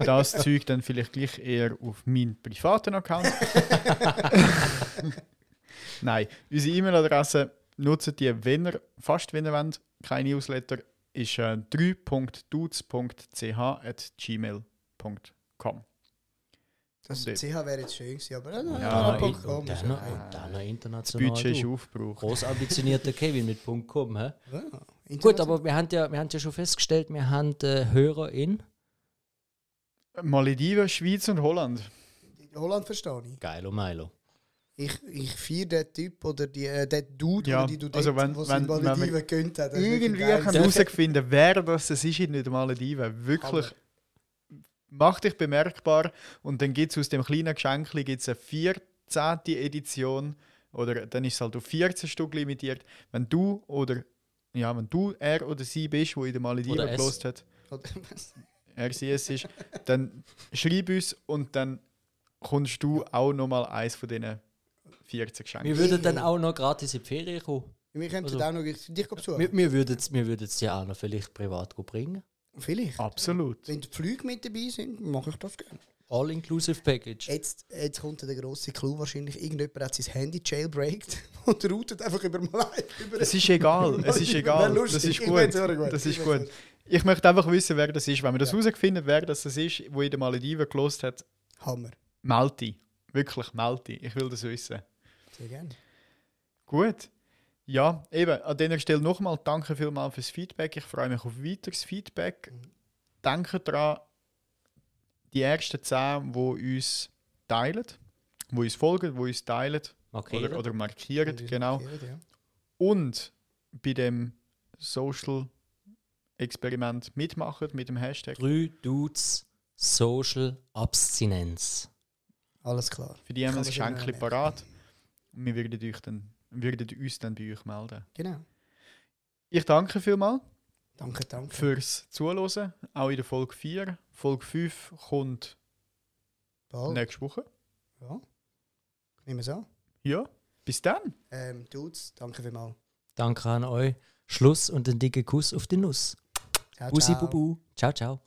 Das Zeug dann vielleicht gleich eher auf meinen privaten Account. Nein, unsere E-Mail-Adresse nutzt die, wenn ihr, fast wenn ihr wollt, kein Newsletter, ist äh, 3.dudes.ch.gmail.com. Das Dort. CH wäre jetzt schön gewesen, aber äh, Ja, Punkt und .com ist dann noch, okay. und dann noch Das international. Budget ist aufgebraucht. Groß ambitionierter Kevin mit Punkt .com. Hä? Ja, Gut, international. aber wir haben, ja, wir haben ja schon festgestellt, wir haben äh, Hörer in. Malediven, Schweiz und Holland. Holland verstehe ich. Geilo Milo. Ich, ich feiere den Typ oder die, äh, den Dude, Ja, oder die du also dort, wenn- wo wenn- in wenn Malediven wir gegönnt hat. Irgendwie kann herausfinden, wer das ist in den Malediven. Wirklich. Mach dich bemerkbar und dann gibt es aus dem kleinen Geschenk gibt's eine 14. Edition oder dann ist es halt auf 14 Stück limitiert. Wenn du oder ja, wenn du er oder sie bist, wo in den Malediven gelost hat, er sie es ist, dann schreib uns und dann kommst du auch nochmal eins von diesen 14 Geschenken. Wir würden dann auch noch gratis in die Ferien kommen. Wir können Also- auch noch dich besuchen. Wir, wir würden es wir würden's ja auch noch vielleicht privat bringen. Vielleicht. Absolut. Wenn die Flüge mit dabei sind, mache ich das gerne. All-inclusive Package. Jetzt, jetzt kommt der grosse Clou wahrscheinlich. Irgendjemand hat sein Handy jailbreakt und routet einfach über. Über Es ist egal, es ist egal. Das ist gut. Das Ich ist gut. Ich möchte einfach wissen, wer das ist. Wenn wir das herausfinden, wer das ist, wo in den Malediven gelost hat, Hammer. dich. Wirklich, dich. Ich will das wissen. Sehr gerne. Gut. Ja, eben, an dieser Stelle nochmal danke vielmals fürs Feedback. Ich freue mich auf weiteres Feedback. Danke daran, die ersten zehn, die uns teilen, die uns folgen, die uns teilen Markieren. oder, oder markieren, Und genau. markieren, ja. Und bei dem Social Experiment mitmachen mit dem Hashtag. Drei Dudes Social Abstinenz. Alles klar. Für die haben wir ein Geschenk parat. Und wir würden, euch dann, würden uns dann bei euch melden. Genau. Ich danke vielmals Danke, danke. fürs Zuhören. Auch in der Folge 4. Folge 5 kommt Bald. nächste Woche. Ja. Nehmen wir es an. Ja, bis dann. Ähm, Dudes, danke vielmals. Danke an euch. Schluss und einen dicken Kuss auf die Nuss. Ciao, Bussi ciao. Bubu. Ciao, ciao.